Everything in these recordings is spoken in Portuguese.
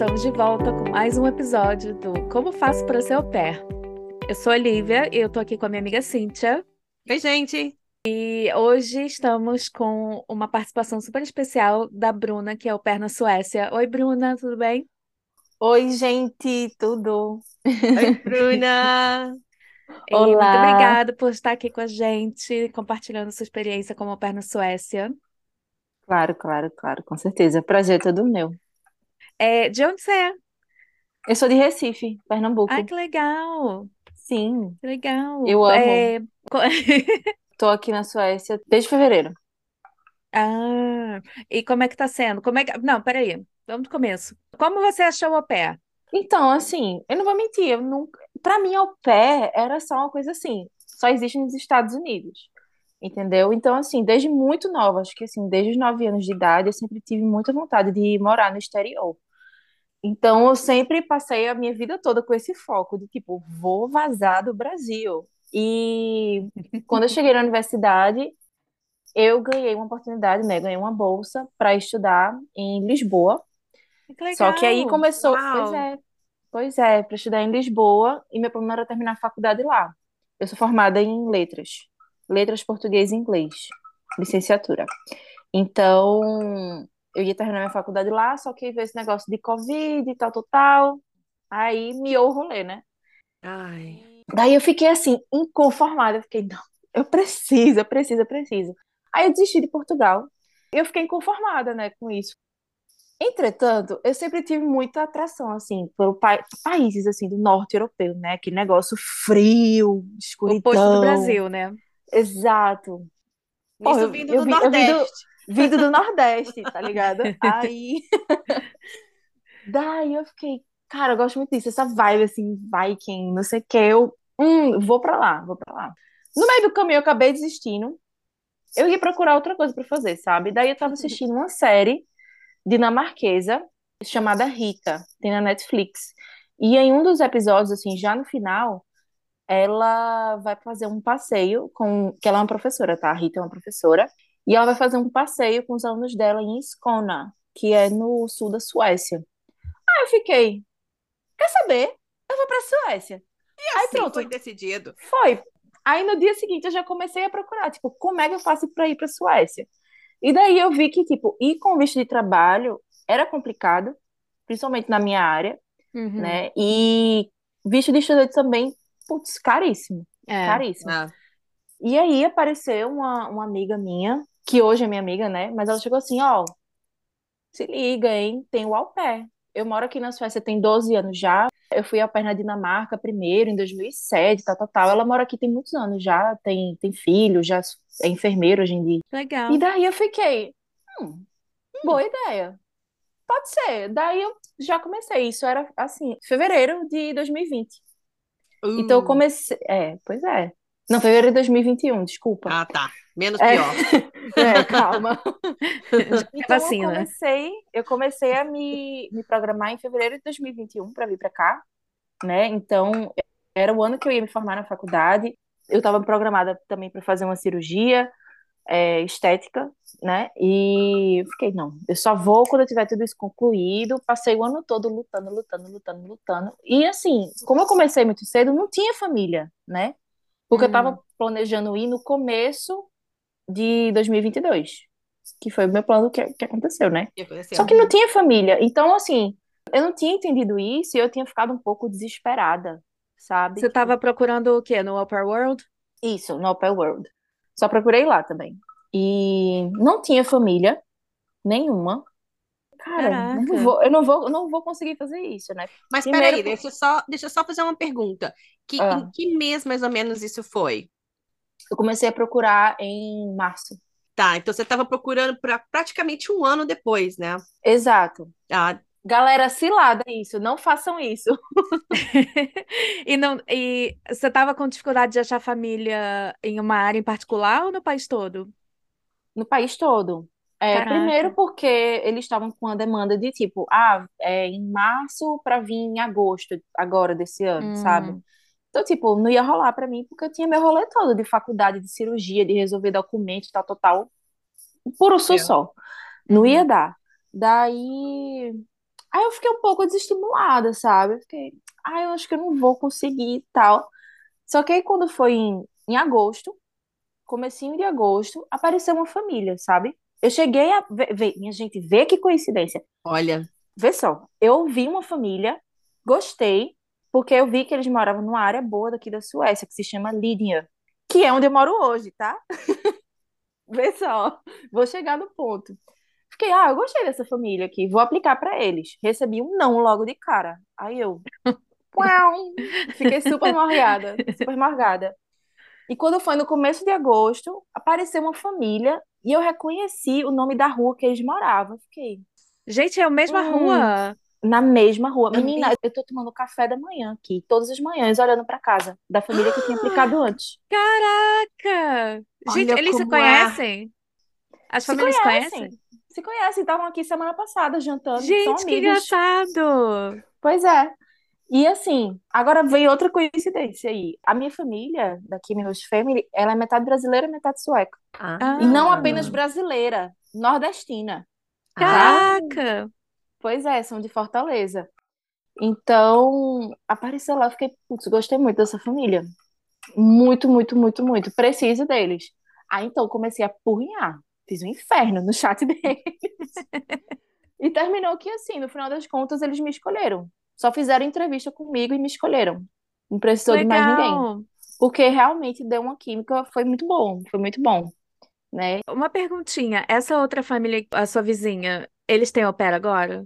estamos de volta com mais um episódio do Como Faço para Ser Au Pair. Eu sou a Lívia e eu tô aqui com a minha amiga Cíntia. Oi, gente! E hoje estamos com uma participação super especial da Bruna, que é au pair na Suécia. Oi, Bruna, tudo bem? Oi, gente, tudo? Oi, Bruna! E muito Olá. obrigada por estar aqui com a gente, compartilhando sua experiência como au pair na Suécia. Claro, claro, claro, com certeza. Prazer é todo meu. É, de onde você é? Eu sou de Recife, Pernambuco. Ai, que legal! Sim, Que legal! eu amo. É, Tô aqui na Suécia desde fevereiro. Ah, e como é que tá sendo? Como é que... Não, peraí, vamos do começo. Como você achou o au pair? Então, assim, eu não vou mentir, eu nunca... Pra mim, au pair era só uma coisa assim, só existe nos Estados Unidos, entendeu? Então, assim, desde muito nova, acho que assim, desde os nove anos de idade, eu sempre tive muita vontade de morar no exterior. Então, eu sempre passei a minha vida toda com esse foco de, tipo, vou vazar do Brasil. E quando eu cheguei na universidade, eu ganhei uma oportunidade, né? Ganhei uma bolsa para estudar em Lisboa. Que Só que aí começou, Uau. pois é, pois é, para estudar em Lisboa, e meu plano era terminar a faculdade lá. Eu sou formada em letras, letras português e inglês, licenciatura. Então, eu ia terminar minha faculdade lá, só que veio esse negócio de Covid e tal, tal, tal. Aí miou o rolê, né? Ai, Daí eu fiquei assim, inconformada. Eu fiquei, não, eu preciso, eu preciso, eu preciso. Aí eu desisti de Portugal. Eu fiquei inconformada, né, com isso. Entretanto, eu sempre tive muita atração, assim, por pa- países, assim, do norte europeu, né? Aquele negócio frio, Oposto do escuridão. Brasil, né? Exato. Isso eu, vindo eu do vi- eu do, Nordeste. Vindo do Nordeste, tá ligado? Aí, daí eu fiquei, cara, eu gosto muito disso, essa vibe, assim, Viking, não sei o que, eu, hum, vou pra lá, vou pra lá. No meio do caminho eu acabei desistindo, eu ia procurar outra coisa pra fazer, sabe? Daí eu tava assistindo uma série dinamarquesa chamada Rita, tem na Netflix. E em um dos episódios, assim, já no final, ela vai fazer um passeio com, que ela é uma professora, tá? A Rita é uma professora, e ela vai fazer um passeio com os alunos dela em Skåne, que é no sul da Suécia. Aí eu fiquei, quer saber? Eu vou pra Suécia. E Aí assim pronto. foi decidido. Foi. Aí no dia seguinte eu já comecei a procurar, tipo, como é que eu faço para ir para Suécia? E daí eu vi que, tipo, ir com visto de trabalho era complicado, principalmente na minha área, Uhum. né? E visto de estudante também, putz, caríssimo, É. caríssimo. Ah, E aí apareceu uma, uma amiga minha, que hoje é minha amiga, né? Mas ela chegou assim, ó, se liga, hein? Tem o au pair. Eu moro aqui na Suécia tem 12 anos já. Eu fui au pair na Dinamarca primeiro, em 2007, tal, tal, tal. Ela mora aqui tem muitos anos já, tem, tem filho, já é enfermeira hoje em dia. Legal. E daí eu fiquei, hum, boa ideia. Pode ser. Daí eu já comecei. Isso era, assim, fevereiro de 2020. Então eu uh. comecei... É, pois é. Não, fevereiro de 2021, desculpa. Ah, tá. Menos É. pior. É, calma. Já Então eu vacina. comecei, eu comecei a me, me programar em fevereiro de 2021 para vir para cá, né? Então era o ano que eu ia me formar na faculdade. Eu estava programada também para fazer uma cirurgia é, estética, né? E eu fiquei, não, eu só vou quando eu tiver tudo isso concluído. Passei o ano todo lutando, lutando, lutando, lutando. E assim, como eu comecei muito cedo, não tinha família, né? Porque eu Hum. estava planejando ir no começo de 2022, que foi o meu plano que, que aconteceu, né? E aconteceu. Só que não tinha família. Então, assim, eu não tinha entendido isso e eu tinha ficado um pouco desesperada, sabe? Você estava procurando o quê? No Upper World? Isso, no Open World. Só procurei lá também. E não tinha família nenhuma. Cara, eu não vou, eu não vou, eu não vou conseguir fazer isso, né? Mas Primeiro peraí, deixa eu só, deixa eu só fazer uma pergunta. Que, Ah. Em que mês mais ou menos isso foi? Eu comecei a procurar em março. Tá, então você estava procurando para praticamente um ano depois, né? Exato. Ah, Galera, cilada isso, não façam isso. E não, e você estava com dificuldade de achar família em uma área em particular ou no país todo? No país todo. É, primeiro porque eles estavam com a demanda de tipo, ah, é em março para vir em agosto agora desse ano, Hum. sabe? Então, tipo, não ia rolar pra mim porque eu tinha meu rolê todo de faculdade, de cirurgia, de resolver documentos, tal, tal, tal. Por É. só. Não Uhum. ia dar. Daí, Aí eu fiquei um pouco desestimulada, sabe? Eu fiquei, ah, eu acho que eu não vou conseguir e tal. Só que aí quando foi em, em agosto, comecinho de agosto, apareceu uma família, sabe? Eu cheguei a ver, ver- minha gente, vê que coincidência. Olha, Vê só, eu vi uma família, gostei, porque eu vi que eles moravam numa área boa daqui da Suécia, que se chama Lidingö, que é onde eu moro hoje, tá? Vê só, vou chegar no ponto. Fiquei, ah, eu gostei dessa família aqui, vou aplicar pra eles. Recebi um não logo de cara. Aí eu, uau, fiquei super morgada, super morgada. E quando foi no começo de agosto, apareceu uma família e eu reconheci o nome da rua que eles moravam. Fiquei, Gente, é a mesma Hum. rua. Na mesma rua. É Menina, eu tô tomando café da manhã aqui, todas as manhãs, olhando pra casa da família que tinha aplicado antes. Caraca! Gente, Olha eles se é. conhecem? As Se famílias se conhecem, conhecem? se conhecem, estavam aqui semana passada jantando, Gente, que engraçado! Pois é. E assim, agora veio outra coincidência aí. A minha família, daqui, minha host family, ela é metade brasileira e metade sueca. Ah. E não apenas brasileira, nordestina. Caraca! Pois é, são de Fortaleza. Então, apareceu lá, fiquei, putz, gostei muito dessa família. Muito, muito, muito, muito. Preciso deles. Aí então comecei a apurrinhar. Fiz um inferno no chat deles. E terminou que assim, no final das contas, eles me escolheram. Só fizeram entrevista comigo e me escolheram. Não precisou de mais ninguém. Legal! Porque realmente deu uma química, foi muito bom, foi muito bom, né? Uma perguntinha. Essa outra família, a sua vizinha, eles têm au pair agora?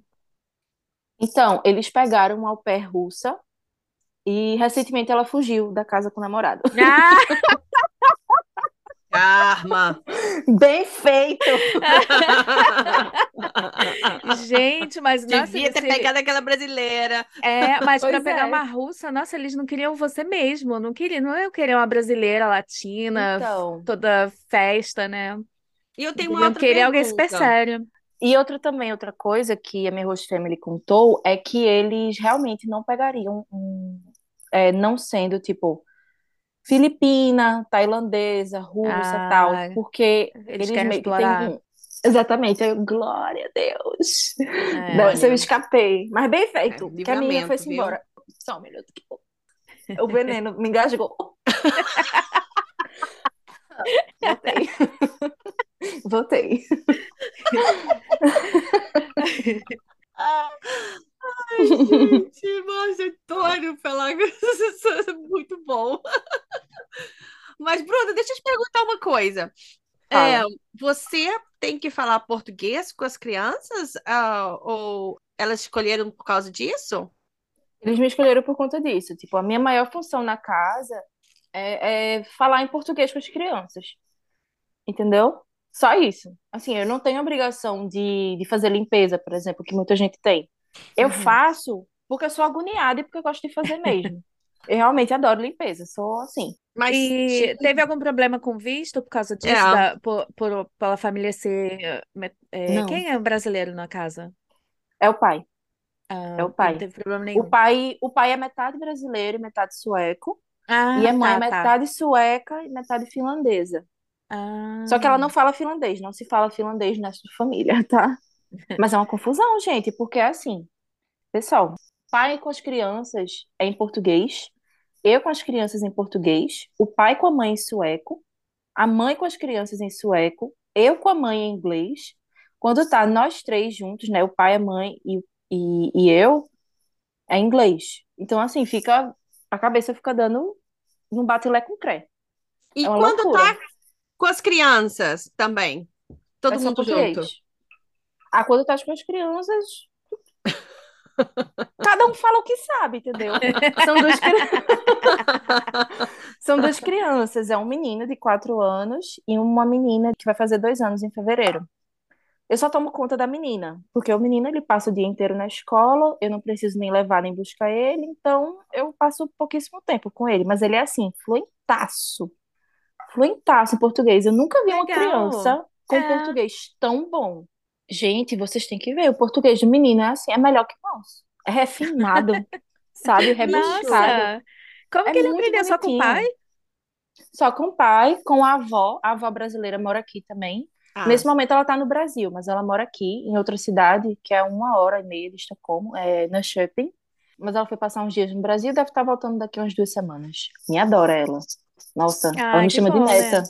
Então, eles pegaram uma au pair russa e recentemente ela fugiu da casa com o namorado. Ah! Karma. Bem feito! Gente, mas nossa, Devia ter pegado aquela brasileira. É, mas para pegar é. uma russa, nossa, eles não queriam você mesmo, não queriam, não eu queria uma brasileira latina, Então, toda festa, né? E eu tenho uma Deviam outra querer alguém super pergunta. sério. E outra também, outra coisa que a minha host family contou é que eles realmente não pegariam um, é, não sendo tipo filipina, tailandesa, russa, Ah, tal, porque Eles eles querem meio têm explorar. um... Exatamente, eu, glória a Deus. É. Eu Olha. escapei, mas bem feito, É, que a livramento, foi-se embora. Só um minuto que o veneno me engasgou. Voltei. Voltei. Ai, gente, Márcio Antônio Pelagos, isso é muito bom. Mas, Bruna, deixa eu te perguntar uma coisa. É, você tem que falar português com as crianças? Ah, ou elas escolheram por causa disso? Eles me escolheram por conta disso. Tipo, a minha maior função na casa é, é falar em português com as crianças. Entendeu? Só isso. Assim, eu não tenho obrigação de, de fazer limpeza, por exemplo, que muita gente tem. Eu Uhum. faço porque eu sou agoniada e porque eu gosto de fazer mesmo. Eu realmente adoro limpeza, sou assim. Mas E tipo, teve algum problema com visto por causa disso, É. da- por, por- pela família ser. Não. quem é o brasileiro na casa? É o pai. Ah, É o pai. Não teve problema O nenhum. pai, o pai é metade brasileiro e metade sueco. Ah, e a mãe é tá, tá. metade sueca e metade finlandesa. Ah, Só que ela não fala finlandês, não se fala finlandês nessa família, tá? Mas é uma confusão, gente, porque é assim, pessoal, pai com as crianças é em português, eu com as crianças em português, o pai com a mãe em sueco, a mãe com as crianças em sueco, eu com a mãe em inglês. Quando tá nós três juntos, né, o pai, a mãe e, e, e eu, é inglês. Então, assim, fica, a cabeça fica dando um batilé com cré. e É quando loucura. tá com as crianças também? Todo mundo junto? Ah, quando tá com as crianças. Cada um fala o que sabe, entendeu? São duas, cri- São duas crianças. É um menino de quatro anos e uma menina que vai fazer dois anos em fevereiro. Eu só tomo conta da menina, porque o menino ele passa o dia inteiro na escola, eu não preciso nem levar nem buscar ele, então eu passo pouquíssimo tempo com ele. Mas ele é assim, fluentaço. Fluentaço em português. Eu nunca vi uma Legal. criança com É. português tão bom. Gente, vocês têm que ver, o português do menino é assim, é melhor que o nosso. É refinado, sabe? Rebuscado. Nossa! Como É que ele aprendeu só com o bonitinho. pai? Só com o pai, com a avó. A avó brasileira mora aqui também. Ah, Nesse momento ela tá no Brasil, mas ela mora aqui, em outra cidade, que é uma hora e meia de Estocolmo, é Norrköping. Mas ela foi passar uns dias no Brasil deve estar voltando daqui umas duas semanas. Me adora ela. Nossa, ela Ai, me que chama de bom, né? neta.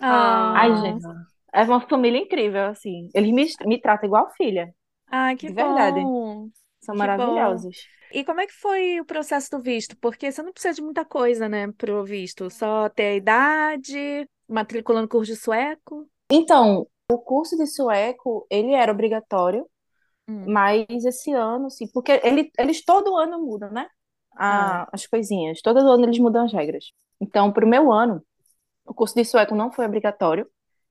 Ah. Ai, Ah, gente, é uma família incrível, assim. Eles me, me tratam igual filha, ai, que de verdade. bom. São Que bom. maravilhosos. E como é que foi o processo do visto? Porque você não precisa de muita coisa, né, pro visto. Só ter a idade, matrícula no curso de sueco. Então, o curso de sueco, ele era obrigatório, Hum. mas esse ano, sim, porque ele, eles todo ano mudam, né? Ah, A- as coisinhas. Todo ano eles mudam as regras. Então, pro meu ano, o curso de sueco não foi obrigatório.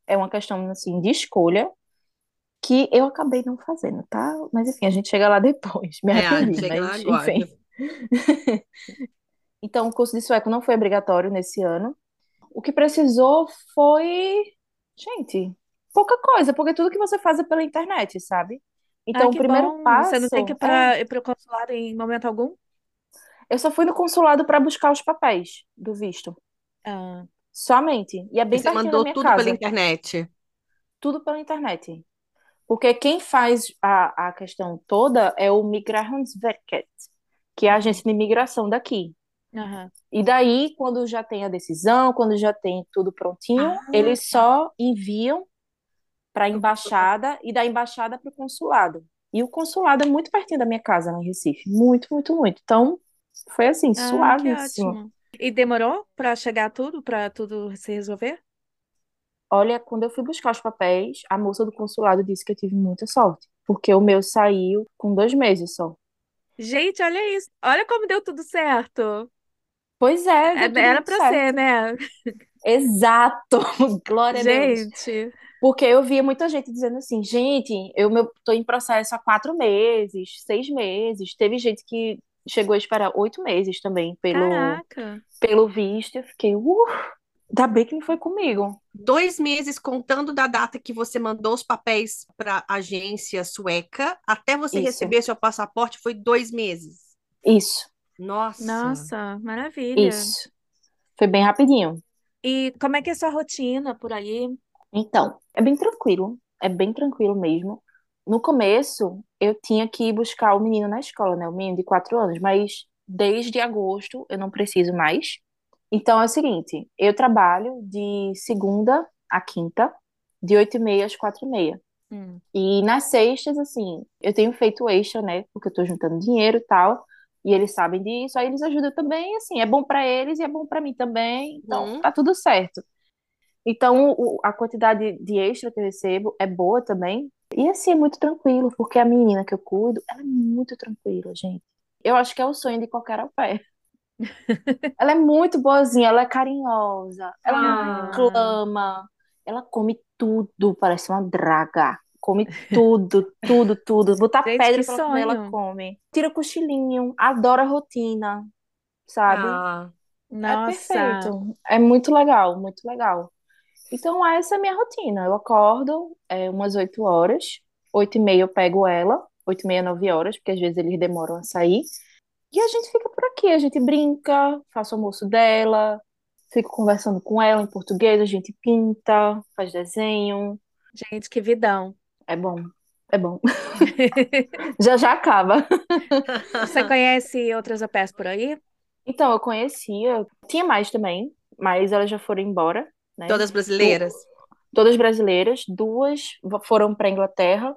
É uma questão, assim, de escolha, que eu acabei não fazendo, tá? Mas, enfim, a gente chega lá depois. Me é, arrependi, mas, enfim. Então, o curso de sueco não foi obrigatório nesse ano. O que precisou foi, gente, pouca coisa, porque tudo que você faz é pela internet, sabe? Então, o primeiro bom. Você não tem que ir passo é, para ir pro consulado em momento algum? Eu só fui no consulado para buscar os papéis do visto, Ah, somente. E é bem você mandou tudo pela casa, internet. tudo pela internet. Porque quem faz a, a questão toda é o Migrationsverket, que é a uhum, agência de imigração daqui. aham. E daí, quando já tem a decisão, quando já tem tudo prontinho, Ah, eles só enviam para a embaixada e da embaixada para o consulado. E o consulado é muito pertinho da minha casa, lá em Recife. Muito, muito, muito. Então, foi assim, Ah, suavíssimo. ótimo. E demorou para chegar tudo, para tudo se resolver? Olha, quando eu fui buscar os papéis, a moça do consulado disse que eu tive muita sorte, porque o meu saiu com dois meses só. Gente, olha isso. Olha como deu tudo certo. Pois é, É- deu Era para ser, né? Exato! Glória a Deus. Gente. Porque eu via muita gente dizendo assim, gente, eu meu, tô em processo há quatro meses, seis meses. Teve gente que chegou a esperar oito meses também pelo, Caraca. pelo visto. Eu fiquei, uh, ainda bem que não foi comigo. Dois meses contando da data que você mandou os papéis para a agência sueca até você Isso, receber seu passaporte foi dois meses. isso, Nossa. Nossa, maravilha. isso. Foi bem rapidinho. E como é que é a sua rotina por aí? Então, é bem tranquilo, é bem tranquilo mesmo. No começo, eu tinha que ir buscar o menino na escola, né? O menino de quatro anos, mas desde agosto eu não preciso mais. Então é o seguinte, eu trabalho de segunda a quinta, de oito e meia às quatro e meia. Hum. E nas sextas, assim, eu tenho feito extra, né? Porque eu tô juntando dinheiro e tal. E eles sabem disso, aí eles ajudam também, assim, é bom pra eles e é bom pra mim também. Então, Uhum. tá tudo certo. Então, o- a quantidade de extra que eu recebo é boa também. E assim, é muito tranquilo, porque a menina que eu cuido, ela é muito tranquila, gente. Eu acho que é o sonho de qualquer au pair. Ela é muito boazinha, ela é carinhosa, ela Ah, reclama, ela come tudo, parece uma draga. Come tudo, tudo, tudo. Botar gente, pedra pra ela comer, ela come. Tira cochilinho, adora a rotina, sabe? Ah, É Nossa. perfeito. É muito legal, muito legal. Então, essa é a minha rotina. Eu acordo é, umas 8 horas, 8 e meia eu pego ela, 8 e meia, 9 horas, porque às vezes eles demoram a sair. E a gente fica por aqui, a gente brinca, faço o almoço dela, fico conversando com ela em português, a gente pinta, faz desenho. Gente, que vidão. É bom, é bom. Já já acaba. Você conhece outras pairs por aí? Então, eu conhecia, tinha mais também, mas elas já foram embora, né? todas Du- brasileiras. todas brasileiras, duas foram para Inglaterra,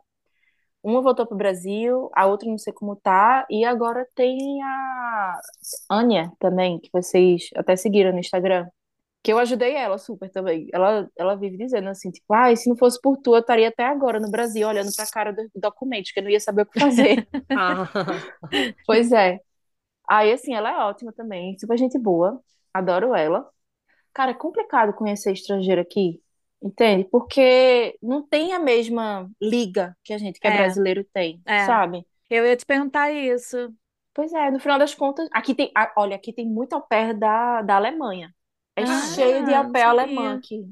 uma voltou para o Brasil, a outra não sei como tá, e agora tem a Ania também, que vocês até seguiram no Instagram, que eu ajudei ela super também. Ela, ela vive dizendo assim, tipo, ai, se não fosse por tu, eu estaria até agora no Brasil, olhando para a cara do documento, que eu não ia saber o que fazer. Ah, Pois é. Aí, assim, ela é ótima também, super gente boa, adoro ela. Cara, é complicado conhecer estrangeiro aqui, entende? Porque não tem a mesma liga que a gente, que é É, brasileiro, tem, é. sabe? Eu ia te perguntar isso. Pois é, no final das contas, aqui tem, ah, olha, aqui tem muito au pair da, da Alemanha. É Ah, cheio de au não pair alemã aqui.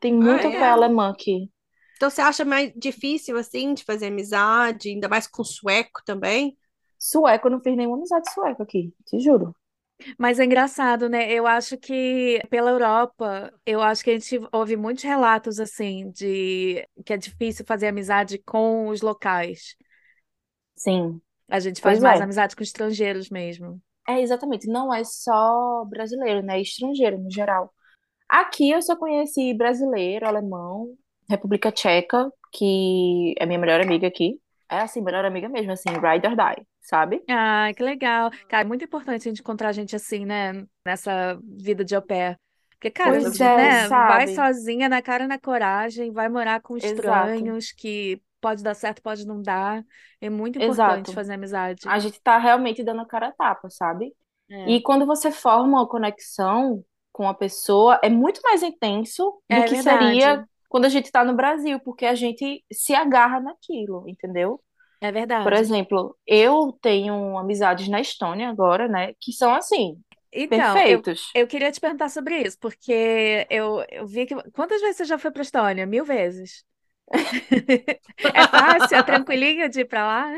Tem ah, muito au é? pair alemã aqui. Então você acha mais difícil assim de fazer amizade, ainda mais com sueco também? Sueco, eu não fiz nenhuma amizade sueca aqui, te juro. Mas é engraçado, né? Eu acho que pela Europa, eu acho que a gente ouve muitos relatos assim de que é difícil fazer amizade com os locais. Sim. A gente faz Pois mais é. amizade com estrangeiros mesmo. É, exatamente. Não é só brasileiro, né? É estrangeiro no geral. Aqui eu só conheci brasileiro, alemão, República Tcheca, que é minha melhor amiga aqui. É assim, melhor amiga mesmo, assim, ride or die, sabe? Ah, que legal. Cara, é muito importante a gente encontrar gente assim, né? Nessa vida de au pair. Porque, cara, Pois gente, é, né, vai sozinha, na cara e na coragem, vai morar com Exato, estranhos, que pode dar certo, pode não dar. É muito importante exato. fazer amizade. A gente tá realmente dando a cara a tapa, sabe? É, E quando você forma uma conexão com a pessoa, é muito mais intenso do é que verdade. seria quando a gente tá no Brasil, porque a gente se agarra naquilo, entendeu? É Por verdade. exemplo, eu tenho amizades na Estônia agora, né, que são assim, Então, eu, perfeitos. eu queria te perguntar sobre isso, porque eu, eu vi que. Quantas vezes você já foi para Estônia? Mil vezes. É fácil, é tranquilinho de ir para lá?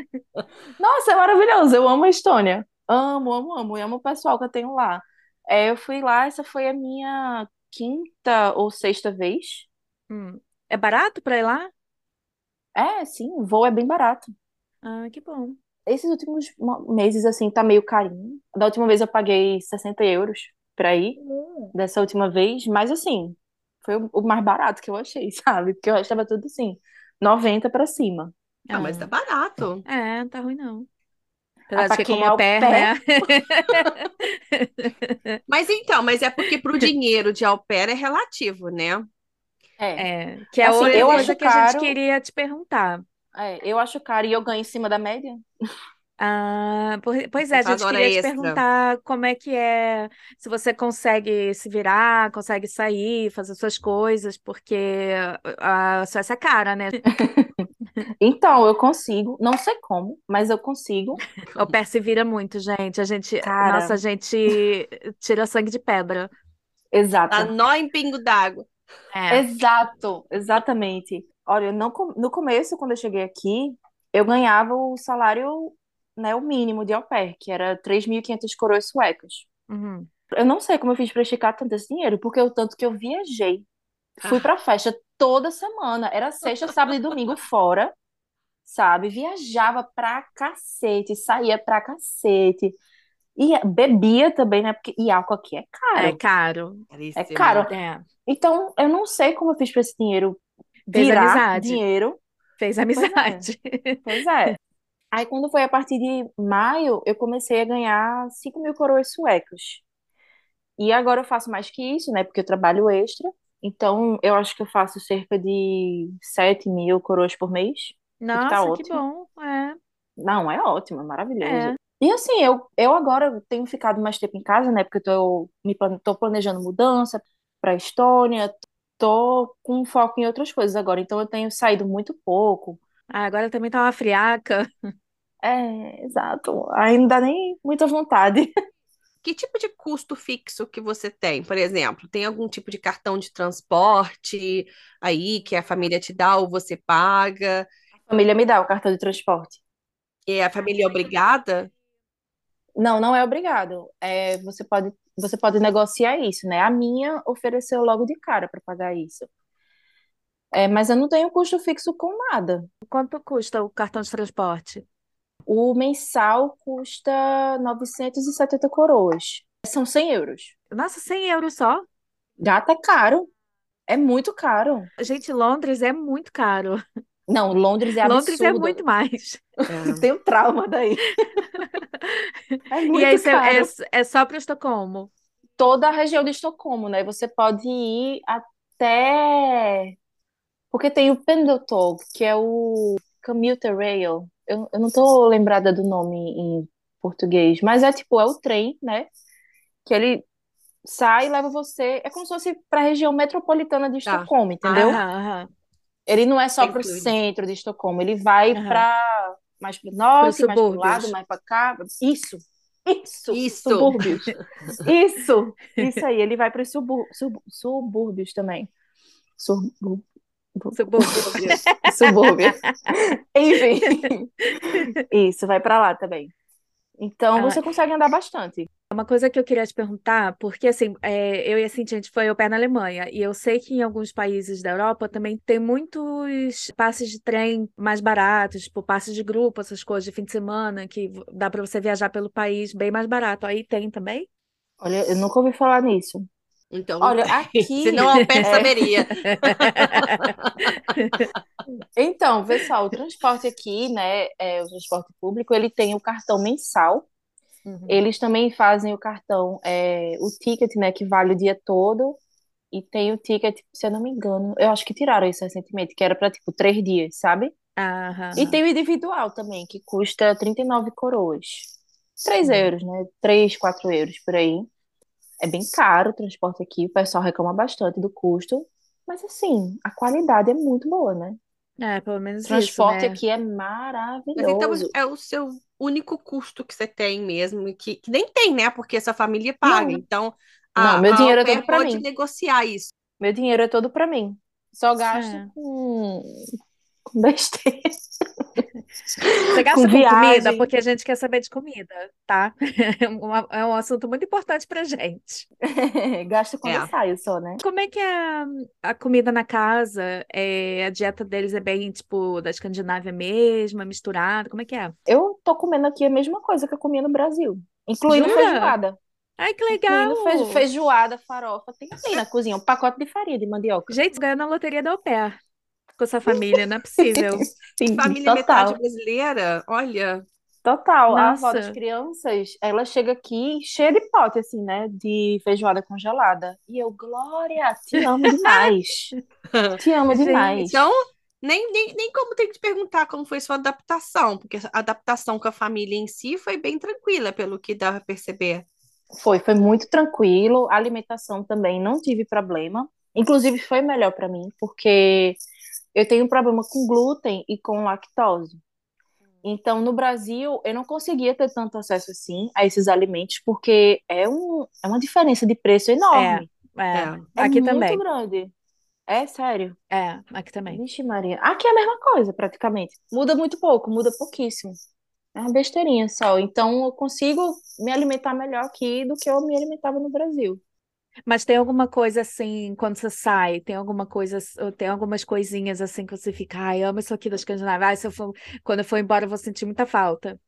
Nossa, é maravilhoso. Eu amo a Estônia. Amo, amo, amo. E amo o pessoal que eu tenho lá. É, eu fui lá, essa foi a minha quinta ou sexta vez. Hum. É barato para ir lá? É, sim, o voo é bem barato. Ah, que bom. Esses últimos mo- meses, assim, tá meio carinho. Da última vez eu paguei 60 euros pra ir, Hum. dessa última vez. Mas, assim, foi o o mais barato que eu achei, sabe? Porque o resto tava tudo, assim, 90 pra cima. Ah, mas tá Ah, barato. é, não tá ruim não. Ah, Apesar de pra que quem como é au au pair, pair, né? Mas então, mas é porque pro dinheiro de au pair é relativo, né? É. É, que é Assim, outra eu coisa acho que a gente caro, queria te perguntar. é, eu acho caro e eu ganho em cima da média. Ah, pois é, a faz gente hora queria te extra. perguntar como é que é, se você consegue se virar, consegue sair, fazer suas coisas, porque a Suécia é cara, né? Então, eu consigo, não sei como, mas eu consigo. O pé se vira muito, gente. A gente, Cara, nossa, a gente tira sangue de pedra. Tá exato. nó em pingo d'água. É. Exato, exatamente. Olha, não, no começo, quando eu cheguei aqui, eu ganhava o salário, né, o mínimo de au pair, que era 3.500 coroas suecas. Uhum. Eu não sei como eu fiz para esticar tanto esse dinheiro, porque o tanto que eu viajei, fui pra festa toda semana, era sexta, sábado e domingo fora, sabe? Viajava pra cacete, saía pra cacete. E bebia também, né? Porque, e álcool aqui é É caro. caro. É caro. É. Então, eu não sei como eu fiz pra esse dinheiro Fez virar amizade. dinheiro. Fez Pois é, amizade. pois é. Aí, quando foi a partir de maio, eu comecei a ganhar 5 mil coroas suecas. E agora eu faço mais que isso, né? Porque eu trabalho extra. Então, eu acho que eu faço cerca de 7 mil coroas por mês, que tá Nossa, que ótimo. bom. É. Não, é ótimo, é maravilhoso. É. E assim, eu, eu agora tenho ficado mais tempo em casa, né? Porque eu tô, me, tô planejando mudança pra Estônia, tô com foco em outras coisas agora. Então, eu tenho saído muito pouco. Ah, agora também tá uma friaca. É, exato. Dá nem muita vontade. Que tipo de custo fixo que você tem? Por exemplo, tem algum tipo de cartão de transporte aí que a família te dá ou você paga? A família me dá o cartão de transporte. E a família é obrigada? Não, não é obrigado. É, você pode, você pode negociar isso, né? A minha ofereceu logo de cara para pagar isso. É, mas eu não tenho custo fixo com nada. Quanto custa o cartão de transporte? O mensal custa 970 coroas. São 100 euros. Nossa, 100 euros só? Gata é caro. É muito caro. Gente, Londres é muito caro. Não, Londres é Londres é absurdo. muito mais. É. Tenho trauma daí. É E aí muito é, é só para Estocolmo? Toda a região de Estocolmo, né? Você pode ir até. Porque tem o Pendeltåg, que é o commuter rail. Eu, eu não tô lembrada do nome em português, mas é tipo, é o trem, né? Que ele sai e leva você. É como se fosse para a região metropolitana de Tá. Estocolmo, entendeu? Aham, aham. Ele não é só para o centro de Estocolmo, ele vai Aham. para mais para o norte, mais para o lado, subúrbios. mais para cá. Isso, isso, Isso. subúrbios. Isso, isso aí. Ele vai para os subúr sub- subúrbios também. Subú- Subúrbios. Subúrbio. Enfim, isso, vai para lá também. Então Ah, você consegue andar bastante. Uma coisa que eu queria te perguntar, porque assim, é, eu e a Cintia, a gente foi ao pé na Alemanha, e eu sei que em alguns países da Europa também tem muitos passes de trem mais baratos, tipo passes de grupo, essas coisas de fim de semana, que dá para você viajar pelo país bem mais barato. Aí tem também? Olha, eu nunca ouvi falar nisso. Então, Olha, aqui. senão a pé é, saberia. Então, vê só, o transporte aqui, né, é, o transporte público, ele tem o cartão mensal. Uhum. Eles também fazem o cartão, é, o ticket, né, que vale o dia todo. E tem o ticket, se eu não me engano, eu acho que tiraram isso recentemente, que era para tipo três dias, sabe? Aham. E tem o individual também, que custa 39 coroas. 3 Uhum. euros, né? 3, 4 euros por aí. É bem caro o transporte aqui, o pessoal reclama bastante do custo. Mas assim, a qualidade é muito boa, né? É, pelo menos O isso, transporte né? aqui é Mas então maravilhoso. é o seu único custo que você tem mesmo, e que, que nem tem, né? Porque essa família paga. Não, Então, não, a, meu a dinheiro au é todo pra pode mim. negociar isso. Meu dinheiro é todo pra mim. Só gasto É. com, com besteira, Você gasta com com comida? Porque a gente quer saber de comida, tá? É um, é um assunto muito importante pra gente. Quando eu É. só, né? Como é que é a, a comida na casa? É, a dieta deles é bem, tipo, da Escandinávia mesmo, é misturada? Como é que é? Eu tô comendo aqui a mesma coisa que eu comia no Brasil, incluindo Jura? feijoada. Ai, que legal! feijoada, farofa. Tem ali na cozinha um pacote de farinha de mandioca. Gente, ganhou na loteria da Au Pair com essa família, não é possível. Sim, Família metade total. brasileira, olha. Total. A avó das Nossa, crianças, ela chega aqui cheia de pote, assim, né? De feijoada congelada. E eu, Glória, te amo demais. Te amo gente, demais. Então, nem, nem, nem como tem que te perguntar como foi sua adaptação, porque a adaptação com a família em si foi bem tranquila, pelo que dá pra perceber. Foi, foi muito tranquilo. A alimentação também não tive problema. Inclusive, foi melhor para mim, porque eu tenho um problema com glúten e com lactose. Então, no Brasil, eu não conseguia ter tanto acesso assim a esses alimentos, porque é, um, é uma diferença de preço enorme. é. É. É Aqui muito também. grande. É sério. É, aqui também. Vixe, Maria. Aqui é a mesma coisa, praticamente. Muda muito pouco, muda pouquíssimo. É uma besteirinha só. Então, eu consigo me alimentar melhor aqui do que eu me alimentava no Brasil. Mas tem alguma coisa assim, quando você sai, tem alguma coisa, tem algumas coisinhas assim que você fica, ai, amo isso aqui da Escandinávia. Ai, se eu for, quando eu for embora, eu vou sentir muita falta.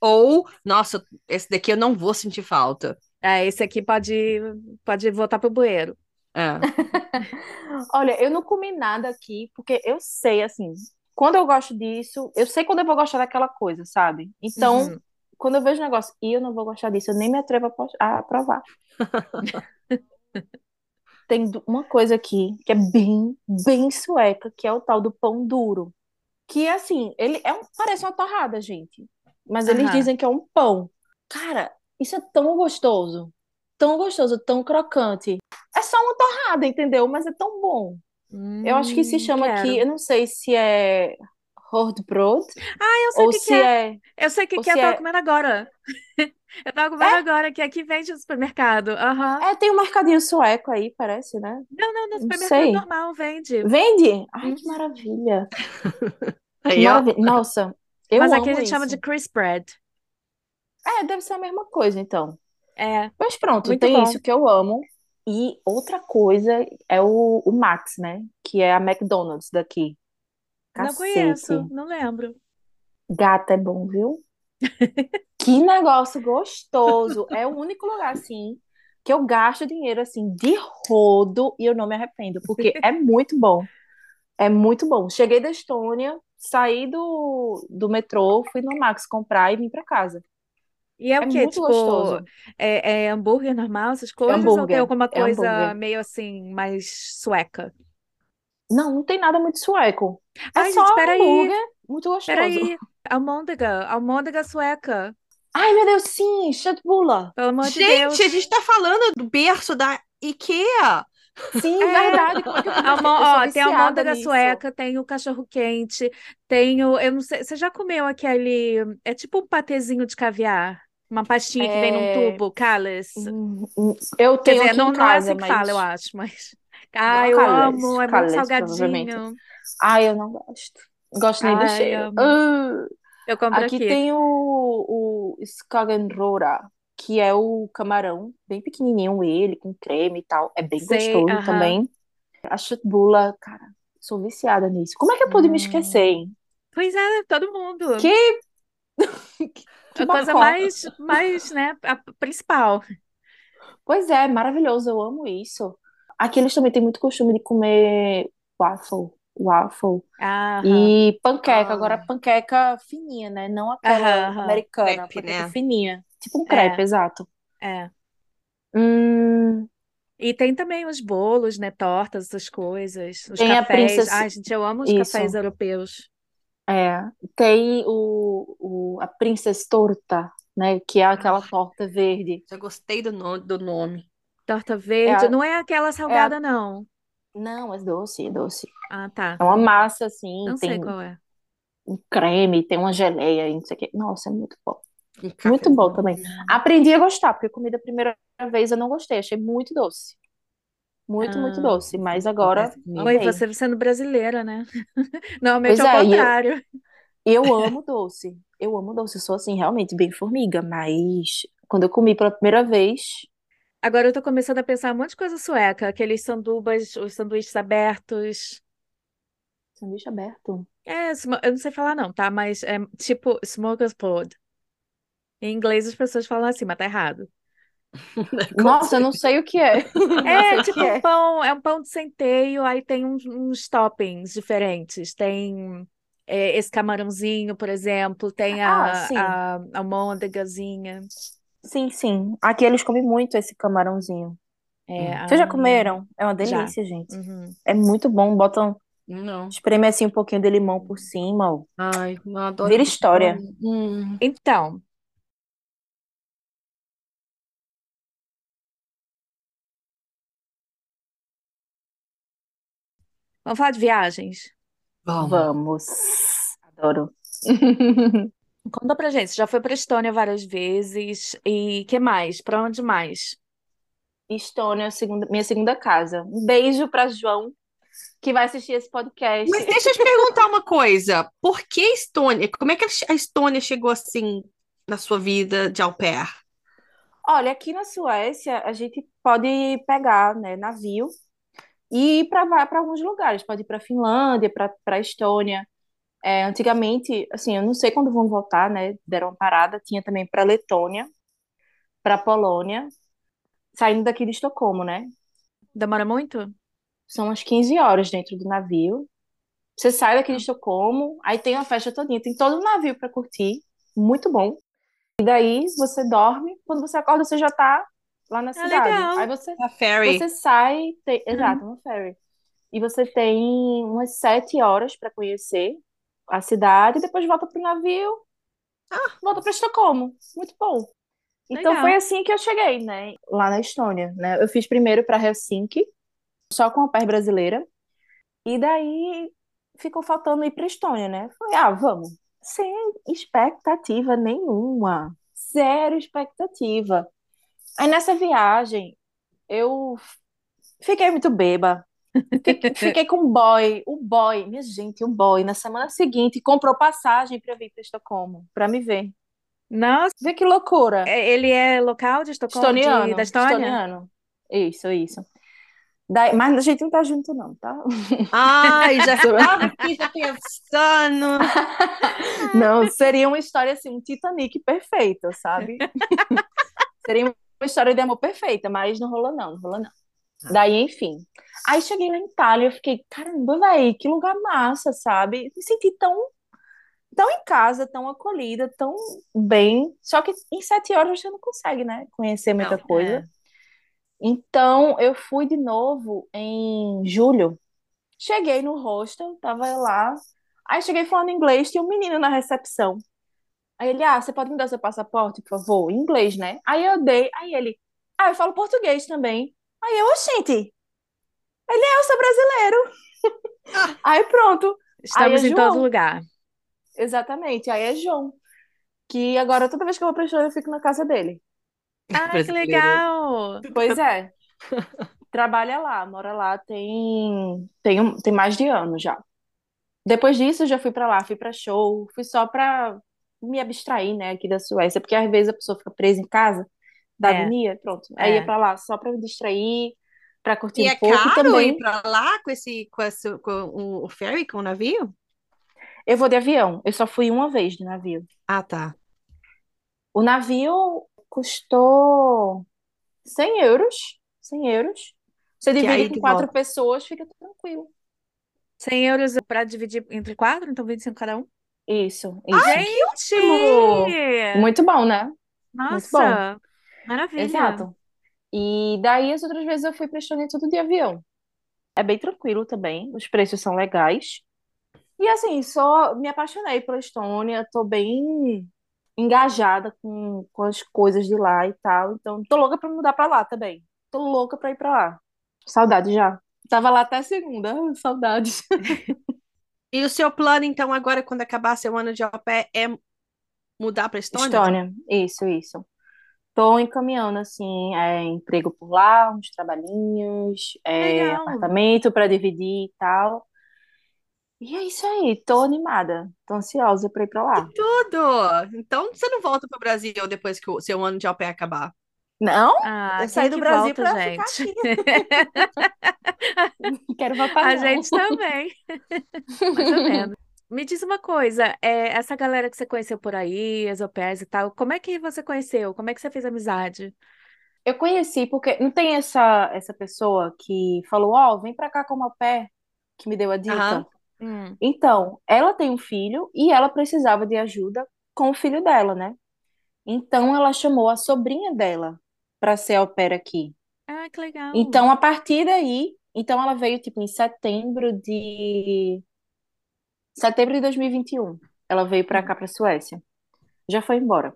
Ou, nossa, esse daqui eu não vou sentir falta. É, esse aqui pode, pode voltar pro bueiro. É. Olha, eu não comi nada aqui, porque eu sei, assim, quando eu gosto disso, eu sei quando eu vou gostar daquela coisa, sabe? Então, Uhum. quando eu vejo um negócio e eu não vou gostar disso, eu nem me atrevo a a provar. Tem uma coisa aqui que é bem, bem sueca, que é o tal do pão duro. Que, assim, ele é um, parece uma torrada, gente. Mas eles Aham. dizem que é um pão. Cara, isso é tão gostoso. Tão gostoso, tão crocante. É só uma torrada, entendeu? Mas é tão bom. Eu acho que se Hum, chama aqui, quero. eu não sei se é Hordbrod Ah, eu sei o ou que que se é. é, Eu sei o que ou que é, eu tava é, comendo agora. Eu tava comendo é, agora, que aqui vende no supermercado. Aham. é, tem um mercadinho sueco aí, parece, né? Não, não, no Não supermercado sei. normal vende. Vende? Ai, que Uhum. maravilha. Aí. Nossa, eu Mas aqui a gente chama de isso. crisp bread. É, deve ser a mesma coisa, então. É, Mas pronto, muito tem bom. isso que eu amo. E outra coisa é o, o Max, né? Que é a McDonald's daqui. Não conheço, Cacete. não lembro. Gata é bom, viu? Que negócio gostoso. É o único lugar, assim, que eu gasto dinheiro, assim, de rodo e eu não me arrependo, porque é muito bom. É muito bom. Cheguei da Estônia, saí do, do metrô, fui no Max comprar e vim pra casa. E é É o quê? Tipo, gostoso. é, é hambúrguer normal, essas É coisas? Ou tem hambúrguer. alguma É coisa hambúrguer. meio assim, mais sueca? Não, não tem nada muito sueco. É Ai, só gente, peraí, hambúrguer, muito gostoso. peraí. Almôndega, almôndega sueca. Ai, meu Deus, sim, Köttbullar. Pelo amor de Gente, a Deus. gente tá falando do berço da IKEA. Sim, É, verdade. Como é que eu não almo- Eu sou ó, tem a almôndega nisso. sueca, tem o cachorro-quente, tem o, eu não sei, você já comeu aquele, é tipo um patezinho de caviar, uma pastinha que vem num É, tubo, Callis. hum, hum, eu Quer tenho dizer, aqui em não, não é casa, assim que fala, eu mas acho, mas, ah, eu Calles, amo, é muito Calles, provavelmente. salgadinho. Ai, eu não gosto. Gosto nem do Ai, cheiro. amo. Eu compro aqui aqui. tem o, o Skagenrora, que é o camarão, bem pequenininho ele, com creme e tal. É bem Sei, gostoso aham. também. A chutbula, cara, sou viciada nisso. Como é que eu pude me Hum. esquecer, hein? Pois é, todo mundo. Que, que A coisa mais, mais, né, a principal. Pois é, maravilhoso, eu amo isso. Aqui eles também têm muito costume de comer waffle, waffle Aham. e panqueca. Ah. Agora panqueca fininha, né? Não aquela Aham, aham. americana, Crepe, panqueca né? fininha. Tipo um É. crepe, exato. É. Hum, E tem também os bolos, né? Tortas, essas coisas. Os Tem a cafés. princesa- Ai, gente, eu amo os Isso. cafés europeus. é, tem o, o, a Princess Torta, né? Que é aquela torta verde. Já gostei do, no- do nome. Torta verde. a- Não é aquela salgada, não. Não, é doce, é doce. Ah, tá. É uma massa assim, Não sei tem qual é. um creme, tem uma geleia e não sei o quê. Nossa, é muito bom. Muito bom também. Aprendi a gostar, porque eu comi da primeira vez eu não gostei, achei muito doce. Muito, muito Ah. doce, mas agora. Oi, você sendo brasileira, né? Normalmente Pois é o é, e eu- contrário. Eu amo doce. Eu amo doce, eu sou assim, realmente bem formiga, mas quando eu comi pela primeira vez, Agora eu tô começando a pensar um monte de coisa sueca. Aqueles sandubas, os sanduíches abertos. sanduíche aberto. É, smo- eu não sei falar não, tá? Mas é tipo smorgasbord. Em inglês as pessoas falam assim, mas tá errado. Nossa, eu não sei o que é. Não sei É o tipo que é. um pão, é um pão de centeio, aí tem uns, uns toppings diferentes. Tem é, esse camarãozinho, por exemplo, tem Ah, a, a almôndegazinha. Sim, sim. Aqui eles comem muito esse camarãozinho. É, Vocês já ah, comeram? É uma Já. delícia, gente. uhum. É muito bom. Botam, Não. espreme assim um pouquinho de limão por cima. ó. Ai, não adoro. Vira história. Hum. Então, vamos falar de viagens? Vamos. Vamos. Adoro. Conta pra gente, você já foi pra Estônia várias vezes e que mais? Pra onde mais? Estônia, é a segunda- minha segunda casa. Um beijo para João, que vai assistir esse podcast. Mas deixa eu te perguntar uma coisa. Por que Estônia? Como é que a Estônia chegou assim na sua vida de au pair? Olha, aqui na Suécia, a gente pode pegar, né, navio e ir para para alguns lugares. Pode ir para Finlândia, para para Estônia. É, antigamente, assim, eu não sei quando vão voltar, né? Deram uma parada. Tinha também para Letônia, para Polônia, saindo daqui de Estocolmo, né? Demora muito? São umas 15 horas dentro do navio. Você sai daqui de Estocolmo, aí tem uma festa todinha, tem todo um navio para curtir, muito bom. E daí você dorme, quando você acorda você já tá lá na Ah, cidade. legal. Aí você A ferry. você sai, tem- exato, uma ferry. E você tem umas sete horas para conhecer a cidade, depois volta pro navio, volta para Estocolmo. Muito bom. Então Legal. foi assim que eu cheguei, né? Lá na Estônia, né? Eu fiz primeiro para Helsinki, só com a pair brasileira. E daí ficou faltando ir para Estônia, né? Falei, ah, vamos. Sem expectativa nenhuma. Zero expectativa. Aí nessa viagem, eu fiquei muito beba. Fiquei, fiquei com o boy, o boy, minha gente, o boy, na semana seguinte comprou passagem para vir para Estocolmo, para me ver. Nossa, Vê que loucura. é- ele é local de Estocolmo, de- Estoniano, da Estônia? estoniano. Isso, isso. Daí, mas a gente não tá junto, não, tá? Ai, já estava aqui já pensando. Não, seria uma história assim, um Titanic perfeito, sabe? Seria uma história de amor perfeita, mas não rolou, não, não rolou, não. Daí, enfim. Aí cheguei lá em Itália, eu fiquei, caramba, velho, que lugar massa, sabe? Me senti tão, tão em casa, tão acolhida, tão bem. Só que em sete horas você não consegue, né? Conhecer muita Não, coisa. é. Então, eu fui de novo em julho. Cheguei no hostel, tava lá. Aí cheguei falando inglês, tinha um menino na recepção. Aí ele, ah, você pode me dar seu passaporte, por favor? Em inglês, né? Aí eu dei, aí ele, ah, eu falo português também. Aí eu, oxente, ele é, eu sou brasileiro. Aí pronto, Estamos Aí é em todo João. lugar. exatamente, aí é João. Que agora toda vez que eu vou pra Estônia, eu fico na casa dele. Ah, que legal! Pois é. Trabalha lá, mora lá tem tem, um- tem mais de ano já. Depois disso, eu já fui pra lá, fui pra show, fui só pra me abstrair, né, aqui da Suécia, porque às vezes a pessoa fica presa em casa da É, agonia, pronto. Aí ia é. pra lá só pra me distrair, pra curtir E um é pouco e caro também ir pra lá com esse, com esse, com o, o ferry, com o navio? eu vou de avião. Eu só fui uma vez de navio. Ah, tá. O navio custou 100 euros. 100 euros. Você Que divide com quatro volta. pessoas, fica tranquilo. 100 euros para dividir entre quatro, então 25 cada um. Isso, isso. Muito bom, né? Muito bom. Nossa, maravilha. Exato. E daí as outras vezes eu fui pra Estônia tudo de avião. É bem tranquilo também, os preços são legais. E assim, só me apaixonei pela Estônia, tô bem engajada com, com as coisas de lá e tal. Então, tô louca pra mudar pra lá também. Tô louca pra ir pra lá. Saudade já. Tava lá até segunda, saudades. E o seu plano, então, agora, quando acabar seu ano de au pair, é mudar pra Estônia? Estônia, isso, isso. Tô encaminhando, assim, é, emprego por lá, uns trabalhinhos, é, apartamento para dividir e tal. E é isso aí, tô animada, tô ansiosa pra ir pra lá. Tudo! Então, você não volta pro Brasil depois que o seu ano de au pair acabar? Não, Ah, eu saí do que Brasil ficar gente? Quero voltar, A gente também. Mais ou menos. Me diz uma coisa, é, essa galera que você conheceu por aí, as au pairs e tal, como é que você conheceu? Como é que você fez amizade? Eu conheci porque não tem essa, essa pessoa que falou, ó, vem pra cá como au pair, que me deu a dica. Aham. Hum, Então, ela tem um filho e ela precisava de ajuda com o filho dela, né? Então, ela chamou a sobrinha dela para ser au pair aqui. Ah, que legal. Então, a partir daí, então ela veio tipo em setembro de setembro de 2021. Ela veio para cá, para Suécia. Já foi embora.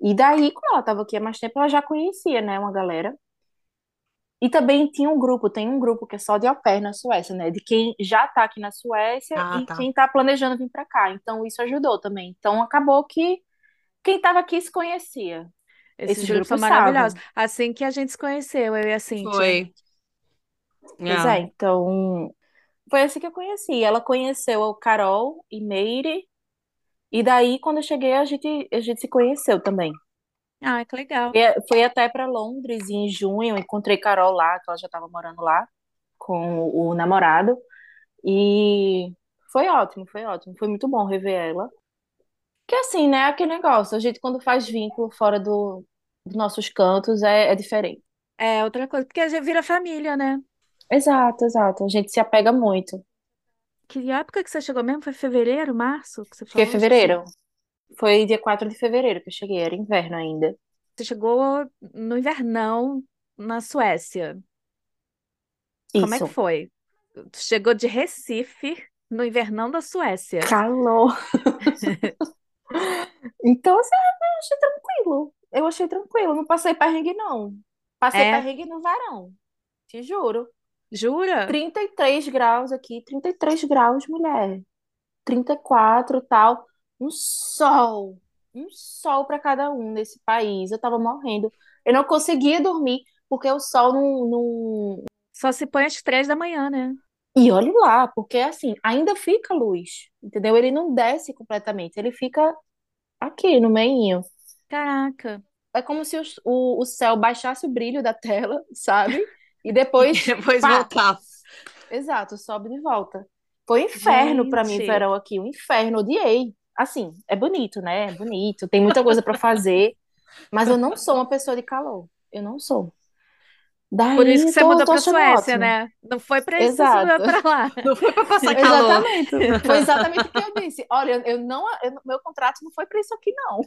E daí, como ela estava aqui há mais tempo, ela já conhecia, né, uma galera. E também tinha um grupo, tem um grupo que é só de au pair na Suécia, né? De quem já tá aqui na Suécia Ah, e tá. quem tá planejando vir para cá. Então, isso ajudou também. Então, acabou que quem estava aqui se conhecia. Esses Esses grupos são grupos maravilhosos. estavam. Assim que a gente se conheceu, eu e a Cíntia. Foi. Pois é, então foi assim que eu conheci. Ela conheceu o Carol e Meire, e daí quando eu cheguei a gente, a gente se conheceu também. Ah, que legal. Fui até para Londres em junho, encontrei Carol lá, que ela já estava morando lá com o namorado, e foi ótimo, foi ótimo, foi muito bom rever ela. Que assim, né, aquele negócio, a gente quando faz vínculo fora do, dos nossos cantos é, é diferente. É outra coisa, porque a gente vira família, né? Exato, exato, a gente se apega muito. Que época que você chegou mesmo? Foi fevereiro, março que você em falou? Fevereiro. Foi dia 4 de fevereiro que eu cheguei, era inverno ainda. Você chegou no invernão na Suécia. Como é que Isso. foi? Chegou de Recife no invernão da Suécia. Calor. Então, assim, eu achei tranquilo. Eu achei tranquilo. Não passei perrengue, não. Passei É? perrengue no verão. Te juro. Jura? 33 graus aqui, 33 graus, mulher. 34 tal. Um sol. Um sol para cada um nesse país. Eu tava morrendo. Eu não conseguia dormir porque o sol não, não... Só se põe às três da manhã, né? E olhe lá, porque assim, ainda fica luz, entendeu? Ele não desce completamente, ele fica aqui no meinho. Caraca. É como se os- o, o céu baixasse o brilho da tela, sabe? E depois, Depois pá, voltar. exato, sobe de volta. Foi um inferno pra mim, Gente. verão aqui, um inferno, odiei. Assim, é bonito, né? É bonito, tem muita coisa pra fazer, mas eu não sou uma pessoa de calor. Eu não sou. Daí, Por isso que você tô, mudou tô pra achando Suécia, ótimo. né? Não foi pra isso que você mudou Exato. pra lá. Não foi pra passar calor. Exatamente. Foi exatamente o que eu disse. Olha, eu não, eu- meu contrato não foi para isso aqui, não.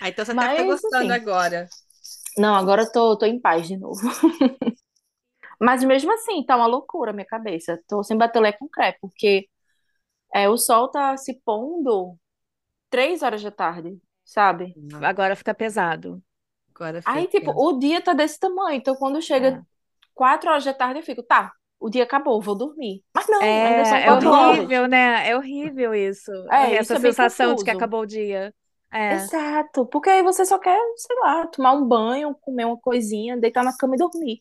Ah, então você deve estar Mas, gostando assim, agora. Não, agora eu tô, tô em paz de novo. Mas mesmo assim, tá uma loucura a minha cabeça. Tô sem bater lé com cré, porque é, o sol tá se pondo três horas da tarde, sabe? Agora fica pesado. Agora Aí, fica. tipo, o dia tá desse tamanho. Então, quando chega É. quatro horas da tarde, eu fico, tá, o dia acabou, vou dormir. Mas não, ainda são É, é quatro horas. horrível, né? É horrível isso. É, Essa isso é bem sensação de que confuso. acabou o dia. É. Exato, porque aí você só quer, sei lá, tomar um banho, comer uma coisinha, deitar na cama e dormir.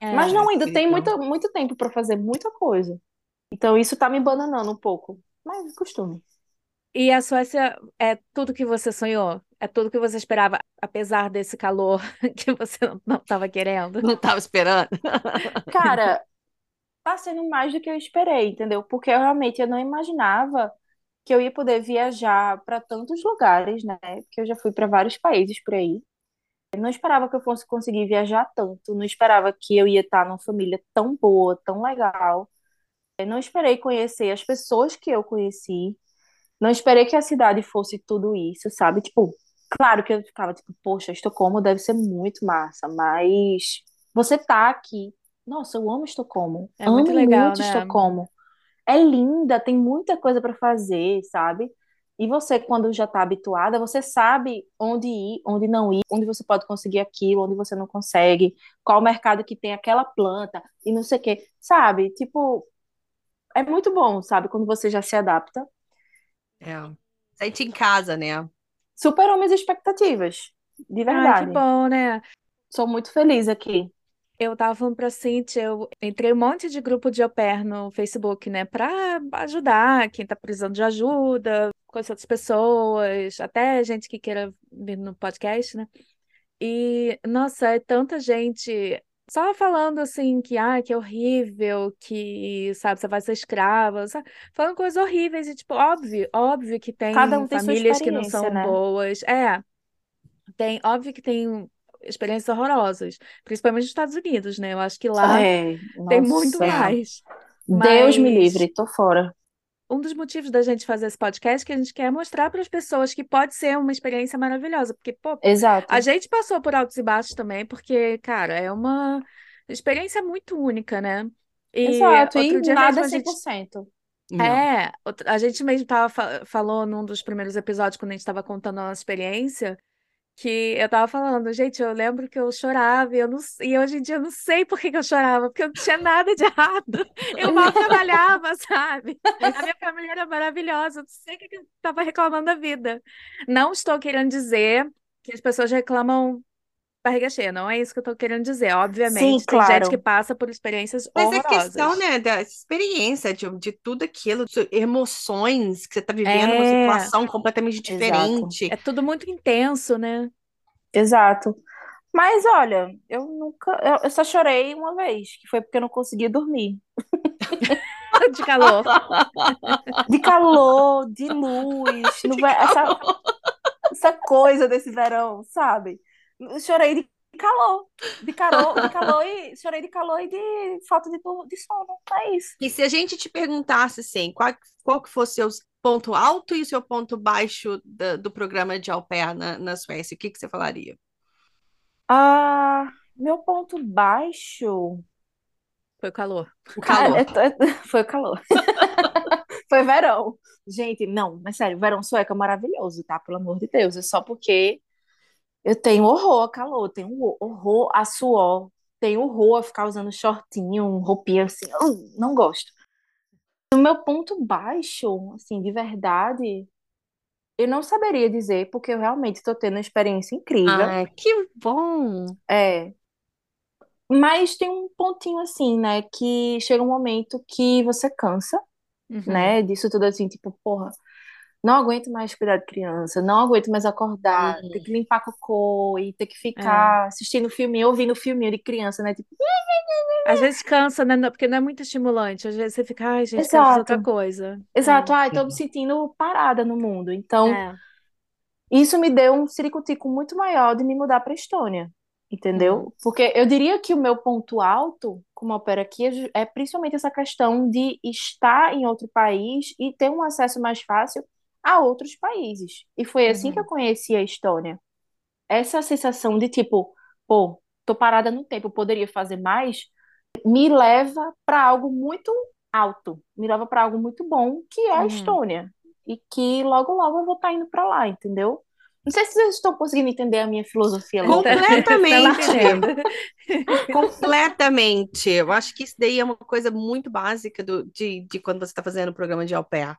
É. Mas não, ainda tem Então. muito, muito tempo pra fazer muita coisa. Então isso tá me bananando um pouco. Mas costume. E a Suécia é tudo que você sonhou? É tudo que você esperava, apesar desse calor que você não estava querendo. Não estava esperando. Cara, tá sendo mais do que eu esperei, entendeu? Porque eu realmente eu não imaginava que eu ia poder viajar para tantos lugares, né? Porque eu já fui para vários países por aí. Eu não esperava que eu fosse conseguir viajar tanto, não esperava que eu ia estar numa família tão boa, tão legal. Eu não esperei conhecer as pessoas que eu conheci. Não esperei que a cidade fosse tudo isso, sabe? Tipo, claro que eu ficava tipo, poxa, Estocolmo deve ser muito massa, mas você tá aqui. Nossa, eu amo Estocolmo. É amo muito legal, muito né? Estocolmo. É linda, tem muita coisa para fazer, sabe? E você, quando já está habituada, você sabe onde ir, onde não ir, onde você pode conseguir aquilo, onde você não consegue, qual mercado que tem aquela planta e não sei o quê, sabe? Tipo, é muito bom, sabe? Quando você já se adapta. É. Sente em casa, né? Superou minhas expectativas, de Ai, que verdade. bom, né? Sou muito feliz aqui. Eu tava falando pra Cintia, eu entrei um monte de grupo de au pair no Facebook, né, pra ajudar quem tá precisando de ajuda, conhecer outras pessoas, até gente que queira vir no podcast, né? E, nossa, é tanta gente só falando assim que, ah, que é horrível, que, sabe, você vai ser escrava, sabe? Falando coisas horríveis e, tipo, óbvio, óbvio que Cada tem um tem famílias que não são né? boas. É, tem, óbvio que tem experiências horrorosas, principalmente nos Estados Unidos, né? Eu acho que lá É, tem muito nossa. É. mais. Deus me Mas livre, tô fora. um dos motivos da gente fazer esse podcast é que a gente quer mostrar para as pessoas que pode ser uma experiência maravilhosa, porque, pô, Exato. a gente passou por altos e baixos também, porque, cara, é uma experiência muito única, né? E Exato. E outro dia nada é mesmo a gente 100%. Não. é, a gente mesmo tava, fa- falou num dos primeiros episódios, quando a gente estava contando a nossa experiência, que eu tava falando, gente, eu lembro que eu chorava e, eu não, e hoje em dia eu não sei por que que eu chorava, porque eu não tinha nada de errado. Eu mal trabalhava, sabe? A minha família era maravilhosa, eu não sei o que que eu tava reclamando da vida. Não estou querendo dizer que as pessoas reclamam barriga cheia, não é isso que eu tô querendo dizer. Sim, Obviamente, tem gente que claro. passa por experiências Mas é questão, horrorosas. né, da experiência, de, de tudo aquilo, de emoções que você tá vivendo, uma É, situação completamente Exato. diferente. é tudo muito intenso, né? Exato. Mas olha, eu nunca. Eu, eu só chorei uma vez, que foi porque eu não conseguia dormir. De calor. De calor, de luz, no De essa, calor. essa coisa desse verão, sabe? Eu chorei de calor, de calor, de calor e chorei de calor e de falta de, de sono. É isso. E se a gente te perguntasse assim, qual, qual que fosse o seu ponto alto e o seu ponto baixo da- do, programa de au pair na, na Suécia, o que que você falaria? Ah, meu ponto baixo. Foi o calor. O calor. é- é- foi o calor. Foi verão. Gente, não, mas sério, verão sueco é maravilhoso, tá? Pelo amor de Deus. É só porque eu tenho horror a calor, tenho horror a suor, tenho horror a ficar usando shortinho, roupinha assim. não gosto. O meu ponto baixo, assim, de verdade, eu não saberia dizer, porque eu realmente estou tendo uma experiência incrível. Ah, que bom! É. Mas tem um pontinho assim, né? Que chega um momento que você cansa, Uhum. né? Disso tudo assim, tipo, porra, não aguento mais cuidar de criança, não aguento mais acordar, ter Hum. que limpar cocô e ter que É. ficar assistindo filme, ouvindo filminho de criança, né? Tipo, Às vezes cansa, né? Porque não é muito estimulante. Às vezes você fica, ai, gente, quero fazer outra exato, coisa. exato. É. Ai, tô me sentindo parada no mundo. Então, É. isso me deu um ciricutico muito maior de me mudar para Estônia, Uhum. entendeu? Porque eu diria que o meu ponto alto, como opera aqui, é é principalmente essa questão de estar em outro país e ter um acesso mais fácil a outros países. E foi assim que eu Uhum. conheci a Estônia. Essa sensação de tipo, pô, tô parada no tempo, poderia fazer mais, me leva para algo muito alto, me leva para algo muito bom, que é a Uhum. Estônia. E que logo, logo eu vou estar indo para lá, entendeu? Não sei se vocês estão conseguindo entender a minha filosofia. Tá, tá Completamente! Completamente! Eu acho que isso daí é uma coisa muito básica do, de, de quando você está fazendo o programa de au pair.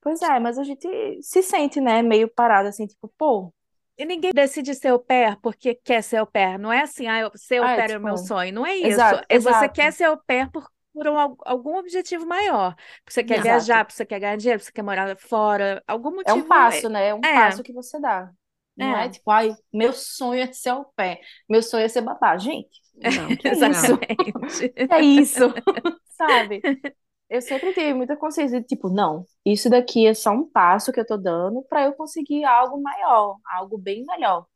Pois é, mas a gente se sente, né, meio parado, assim, tipo, pô, E ninguém decide ser au pair porque quer ser au pair. Não é assim, ah, ser au ah, é é o meu tipo, sonho. Não é isso. exato, É você quer exato, ser au pair por, por um- algum objetivo maior. Porque você quer Exato. viajar, porque você quer ganhar dinheiro, porque você quer morar fora, algum É um motivo. passo, né? É um É. passo que você dá. Não é É. tipo, ai, meu sonho é ser ao pé, meu sonho é ser babá. Gente, não, que isso? Exatamente. É isso, sabe? Eu sempre tive muita consciência de tipo, não, isso daqui é só um passo que eu tô dando para eu conseguir algo maior, algo bem melhor,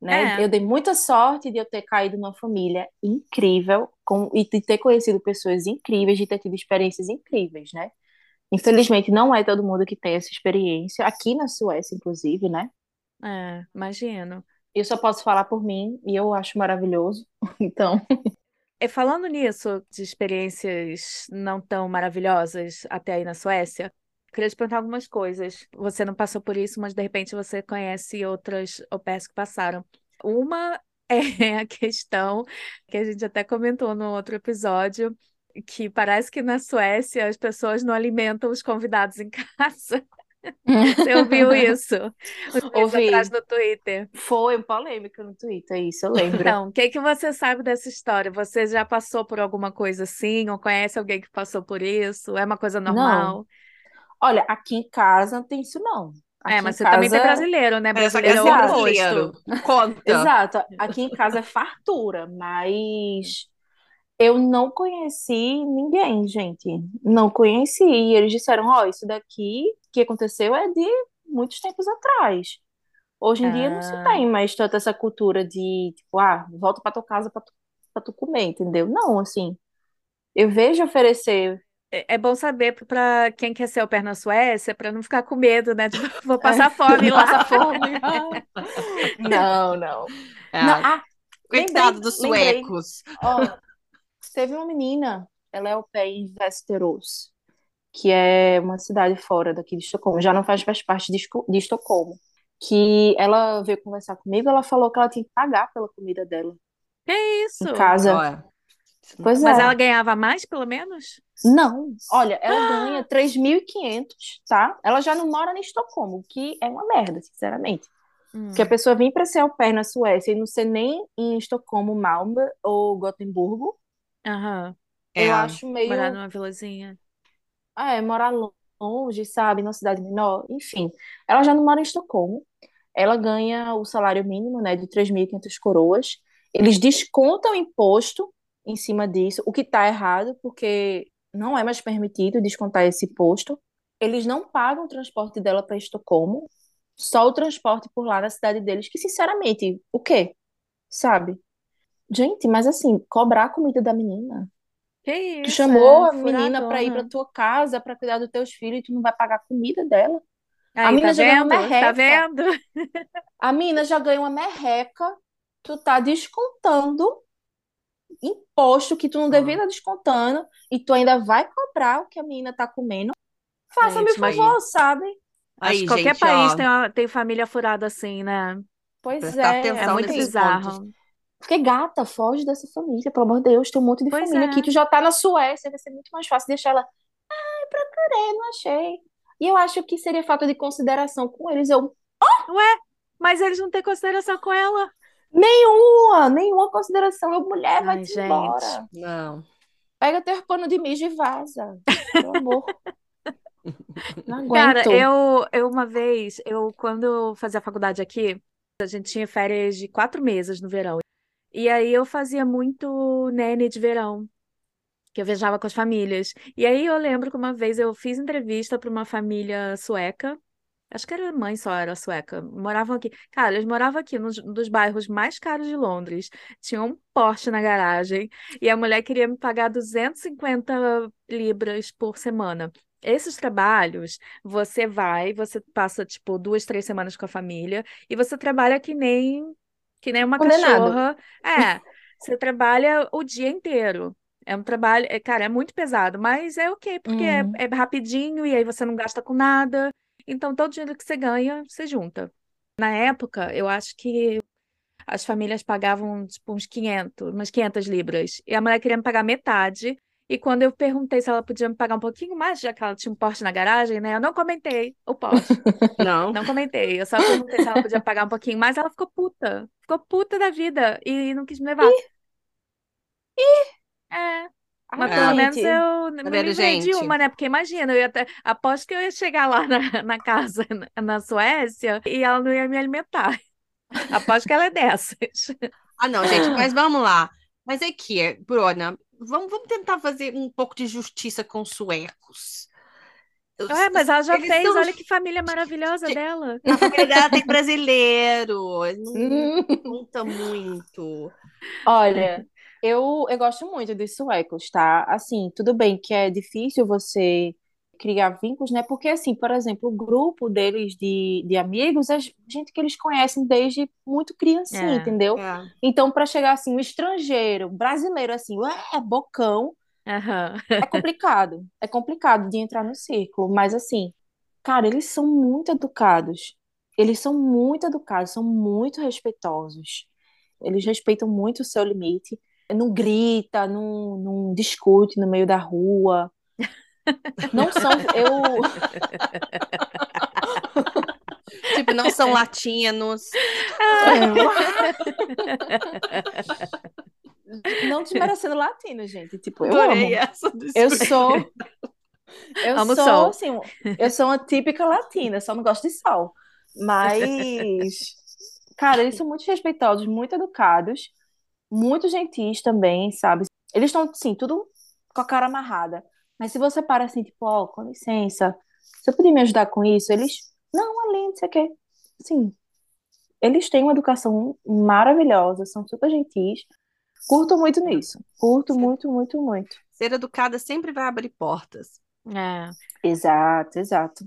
né? É. Eu dei muita sorte de eu ter caído numa família incrível com, e de ter conhecido pessoas incríveis, de ter tido experiências incríveis, né? Infelizmente, não é todo mundo que tem essa experiência, aqui na Suécia, inclusive, né? É, imagino. Eu só posso falar por mim e eu acho maravilhoso. Então, E falando nisso, de experiências não tão maravilhosas até aí na Suécia, queria te perguntar algumas coisas. Você não passou por isso, mas de repente você conhece outras pairs que passaram. Uma é a questão que a gente até comentou no outro episódio, que parece que na Suécia as pessoas não alimentam os convidados em casa. Você ouviu isso? Ouvi. atrás no Twitter. foi um polêmica no Twitter, isso eu lembro. Então, o que que você sabe dessa história? Você já passou por alguma coisa assim? Ou conhece alguém que passou por isso? É uma coisa normal? Olha, aqui em casa não tem isso não. É, Aqui mas em você também tem casa- brasileiro, né? É, só que Brasileiro é é o brasileiro. Conta. Exato. Aqui em casa é fartura, mas eu não conheci ninguém, gente. Não conheci. E eles disseram, ó, isso daqui que aconteceu é de muitos tempos atrás. Hoje em dia não se Ah. tem mais tanta essa cultura de, tipo, ah, volta pra tua casa pra tu, pra tu comer, entendeu? Não, assim, eu vejo oferecer É é bom saber para quem quer ser au pair na Suécia, para não ficar com medo, né? Tipo, vou passar fome lá. Passa fome. Não, não. É. Não, ah, Coitado lembrei- dos lembrei. suecos. Ó, teve uma menina, ela é au pair em Västerås, que é uma cidade fora daqui de Estocolmo, já não faz mais parte de, Estocolmo. Que ela veio conversar comigo, ela falou que ela tinha que pagar pela comida dela Que isso? em casa. Olha. Pois Mas é. ela ganhava mais, pelo menos? Não, olha, ela ganha 3.500, tá? Ela já não mora em Estocolmo, o que é uma merda, sinceramente. Hum. Porque a pessoa vem para ser au pair na Suécia e não ser nem em Estocolmo, Malmö ou Gotemburgo, Aham. É. eu acho meio. Morar numa vilazinha. Ah, é, morar longe, sabe, numa cidade menor, enfim. Ela já não mora em Estocolmo. Ela ganha o salário mínimo, né, de 3.500 coroas. Eles descontam imposto em cima disso, o que tá errado, porque não é mais permitido descontar esse imposto. Eles não pagam o transporte dela para Estocolmo, só o transporte por lá na cidade deles, que sinceramente, o quê? Sabe? Gente, mas assim, cobrar a comida da menina. Que Tu isso, chamou é a menina pra ir pra furadona. tua casa pra cuidar dos teus filhos e tu não vai pagar a comida dela? Aí, A menina tá já ganhou vendo? Tá merreca. vendo? A menina já ganhou uma merreca, tu tá descontando imposto que tu não devia estar descontando e tu ainda vai cobrar o que a menina tá comendo. Faça-me favor, sabe? Acho Aí, que qualquer gente, país ó, tem, uma- tem família furada assim, né? Pois Prestar é, É muito bizarro. pontos. Porque gata, foge dessa família, pelo amor de Deus, tem um monte de Pois família é. aqui, tu já tá na Suécia, vai ser muito mais fácil deixar ela. Ai, procurei, não achei. E eu acho que seria falta de consideração com eles. Eu, Mas eles não têm consideração com ela. nenhuma, nenhuma consideração. Eu, mulher, vai Ai, te gente. embora. Não. Pega teu pano de mijo e vaza. Pelo amor. Cara, eu, eu uma vez, eu quando eu fazia faculdade aqui, a gente tinha férias de quatro meses no verão. E aí eu fazia muito nene de verão, que eu viajava com as famílias. E aí eu lembro que uma vez eu fiz entrevista para uma família sueca. Acho que era mãe só era sueca. Moravam aqui. Cara, eles moravam aqui nos dos bairros mais caros de Londres. Tinha um Porsche na garagem. E a mulher queria me pagar 250 libras por semana. Esses trabalhos, você vai, você passa, tipo, duas, três semanas com a família. E você trabalha que nem, que nem uma Condenado. cachorra. É, você trabalha o dia inteiro. É um trabalho, é, cara, é muito pesado, mas é ok, porque é, Uhum. é rapidinho e aí você não gasta com nada. Então, todo dinheiro que você ganha, você junta. Na época, eu acho que as famílias pagavam, tipo, uns 500, umas 500 libras. E a mulher queria me pagar metade. E quando eu perguntei se ela podia me pagar um pouquinho mais, já que ela tinha um Porsche na garagem, né? Eu não comentei o Porsche. Não. Não comentei. Eu só perguntei se ela podia pagar um pouquinho mais. Ela ficou puta. Ficou puta da vida. E não quis me levar. É. Ai, Mas pelo menos eu me Tá livrei de uma, né? Porque imagina, eu ia até, aposto que eu ia chegar lá na, na casa na, na Suécia e ela não ia me alimentar. Aposto que ela é dessas. Ah, não, gente, mas vamos lá. Mas é que, Bruna, vamos, vamos tentar fazer um pouco de justiça com os suecos. É, mas ela já eles fez, são- olha que família maravilhosa dela. Na família dela tem brasileiro. Não Hum. conta muito. Olha, eu, eu gosto muito dos suecos, tá? Assim, tudo bem que é difícil você criar vínculos, né? Porque, assim, por exemplo, o grupo deles de, de amigos é gente que eles conhecem desde muito criancinha, É. entendeu? É. Então, para chegar assim, um estrangeiro, brasileiro, assim, ué, bocão, Aham. é complicado. É complicado de entrar no círculo, mas assim, cara, eles são muito educados. Eles são muito educados, são muito respeitosos. Eles respeitam muito o seu limite. Não grita, não, não discute no meio da rua. Não são. Eu. Tipo, não são latinos. Não desmerecendo latino, gente. Tipo, eu Adorei amo. essa do Eu sou. Eu Amo sou, sol. assim, eu sou uma típica latina, só não gosto de sol. Mas, cara, eles são muito respeitosos, muito educados, muito gentis também, sabe? Eles estão, assim, tudo com a cara amarrada. Mas se você para assim, tipo, ó, com licença, você podia me ajudar com isso? Eles, não, além, não sei o quê. Assim, eles têm uma educação maravilhosa, são super gentis. Curto muito nisso. Curto Sim. muito, muito, muito. Ser educada sempre vai abrir portas. É. Exato, exato.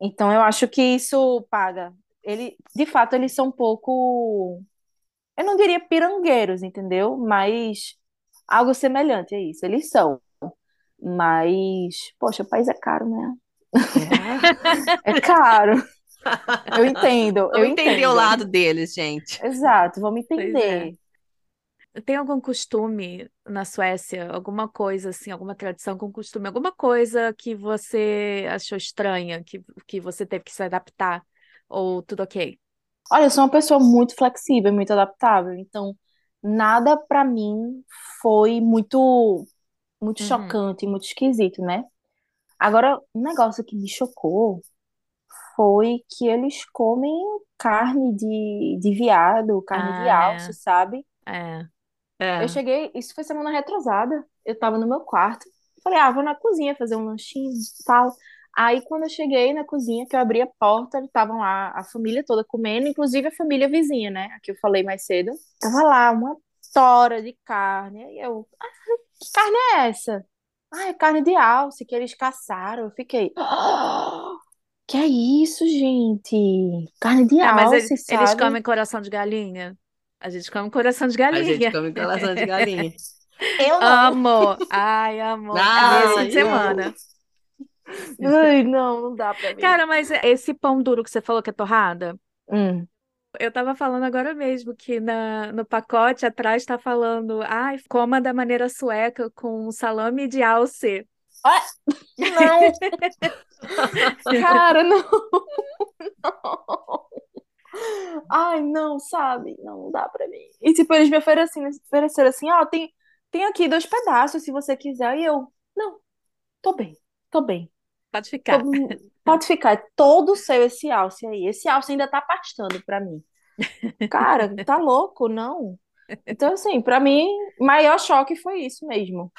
Então eu acho que isso paga. Ele, de fato, eles são um pouco, eu não diria pirangueiros, entendeu? Mas algo semelhante a isso. Eles são. Mas, poxa, o país é caro, né? É caro. Eu entendo, eu Vamos entender entendo. o lado deles, gente. Exato, vamos é. entender. Tem algum costume na Suécia, alguma coisa assim, alguma tradição com costume, alguma coisa que você achou estranha, que, que você teve que se adaptar, ou tudo ok? Olha, eu sou uma pessoa muito flexível, muito adaptável, então nada pra mim foi muito muito Uhum. chocante, muito esquisito, né? Agora, um negócio que me chocou foi que eles comem carne de, de veado, carne de Ah, alce, sabe? É. É. Eu cheguei, isso foi semana retrasada. Eu tava no meu quarto. Falei, ah, vou na cozinha fazer um lanchinho e tal. Aí, quando eu cheguei na cozinha, que eu abri a porta, estavam lá a família toda comendo, inclusive a família vizinha, né? A que eu falei mais cedo. Tava lá uma tora de carne. Aí eu, ah, que carne é essa? Ah, é carne de alce que eles caçaram. Eu fiquei, "Ah, que é isso, gente? Carne de Ah, mas alce, eles, eles sabe? comem coração de galinha? A gente come coração de A gente galinha. come coração de galinha. Eu não. Amo! Ai, amo! Esse fim de eu semana. Ai, não, não dá pra mim. Cara, mas esse pão duro que você falou que é torrada, Hum. Eu tava falando agora mesmo que na, no pacote atrás tá falando, ai, coma da maneira sueca com salame de alce. Não! Cara, não! Não! Ai, não, sabe? Não, não dá pra mim. E tipo, eles me ofereceram, ofereceram assim, ó, tem, tem aqui dois pedaços se você quiser. E eu, não, tô bem, tô bem. Pode ficar. Tô- pode ficar, é todo seu esse alce aí. Esse alce ainda tá pastando pra mim. Cara, tá louco, não? Então, assim, pra mim, maior choque foi isso mesmo.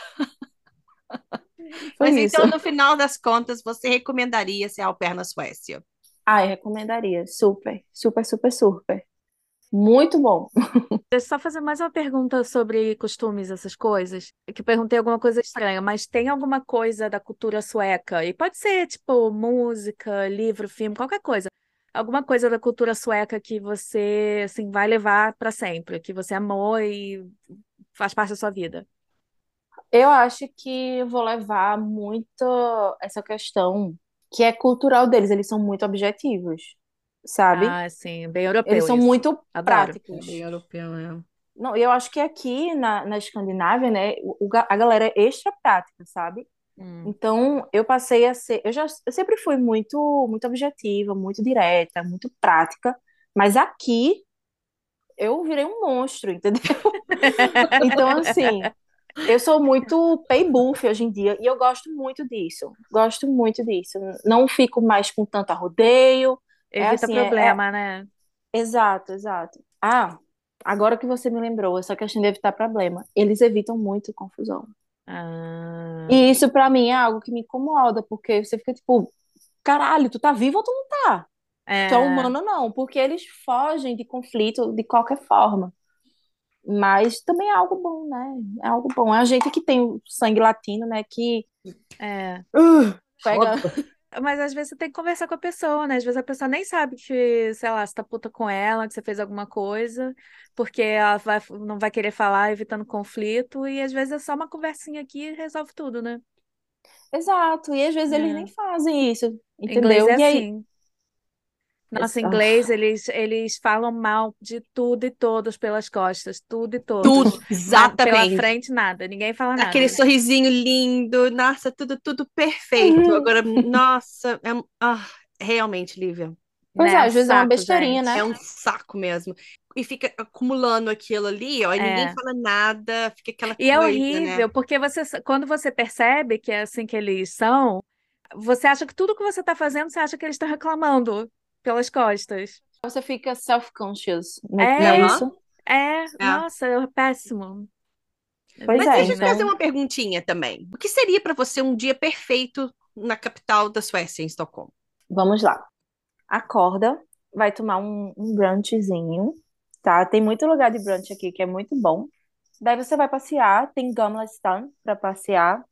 Foi Mas isso. então, no final das contas, você recomendaria ser au pair na Suécia? Ai, recomendaria. Super, super, super, super. Muito bom. Deixa eu só fazer mais uma pergunta sobre costumes, essas coisas. Que perguntei alguma coisa estranha, mas tem alguma coisa da cultura sueca? E pode ser, tipo, música, livro, filme, qualquer coisa. Alguma coisa da cultura sueca que você, assim, vai levar para sempre, que você amou e faz parte da sua vida. Eu acho que vou levar muito essa questão que é cultural deles. Eles são muito objetivos, sabe? Ah, sim, bem europeu Eles são isso. muito Adoro. práticos. Bem europeu, né? Não, eu acho que aqui na, na Escandinávia, né, o- a galera é extra prática, sabe? Hum. Então, eu passei a ser, eu já, eu sempre fui muito, muito objetiva, muito direta, muito prática, mas aqui eu virei um monstro, entendeu? Então, assim, Eu sou muito pay buff hoje em dia e eu gosto muito disso. Gosto muito disso. Não fico mais com tanto arrodeio. É Evita assim, é- problema, né? Exato, exato. Ah, agora que você me lembrou, essa questão de evitar problema. Eles evitam muito confusão. Ah, E isso pra mim é algo que me incomoda, porque você fica tipo, caralho, tu tá vivo ou tu não tá? Tu é é, humano ou não? Porque eles fogem de conflito de qualquer forma. Mas também é algo bom, né? É algo bom. É a gente que tem o sangue latino, né? Que é. uh, pega. Mas às vezes você tem que conversar com a pessoa, né? Às vezes a pessoa nem sabe que, sei lá, você tá puta com ela, que você fez alguma coisa, porque ela vai, não vai querer falar, evitando conflito, e às vezes é só uma conversinha aqui e resolve tudo, né? Exato. E às vezes eles É. nem fazem isso, Inglês entendeu? é E aí, assim. Nossa, inglês, eles, eles falam mal de tudo e todos pelas costas, tudo e todos. Tudo, Mas Pela exatamente. frente, nada, ninguém fala nada. Aquele sorrisinho lindo, nossa, tudo, tudo perfeito. Agora, nossa, é, ah, realmente, Lívia, pois Né? é, às vezes é uma besteirinha, né? é um saco mesmo. E fica acumulando aquilo ali, ó, e ninguém É. fala nada, fica aquela E é coisa, horrível, né? porque você, quando você percebe que é assim que eles são, você acha que tudo que você está fazendo, você acha que eles estão reclamando pelas costas. Você fica self-conscious, É. não é? É, É. nossa, é péssimo. Pois Mas é, deixa eu te então- fazer uma perguntinha também. O que seria para você um dia perfeito na capital da Suécia, em Estocolmo? Vamos lá. Acorda, vai tomar um, um brunchzinho, tá? Tem muito lugar de brunch aqui que é muito bom. Daí você vai passear, tem Gamlestan para passear.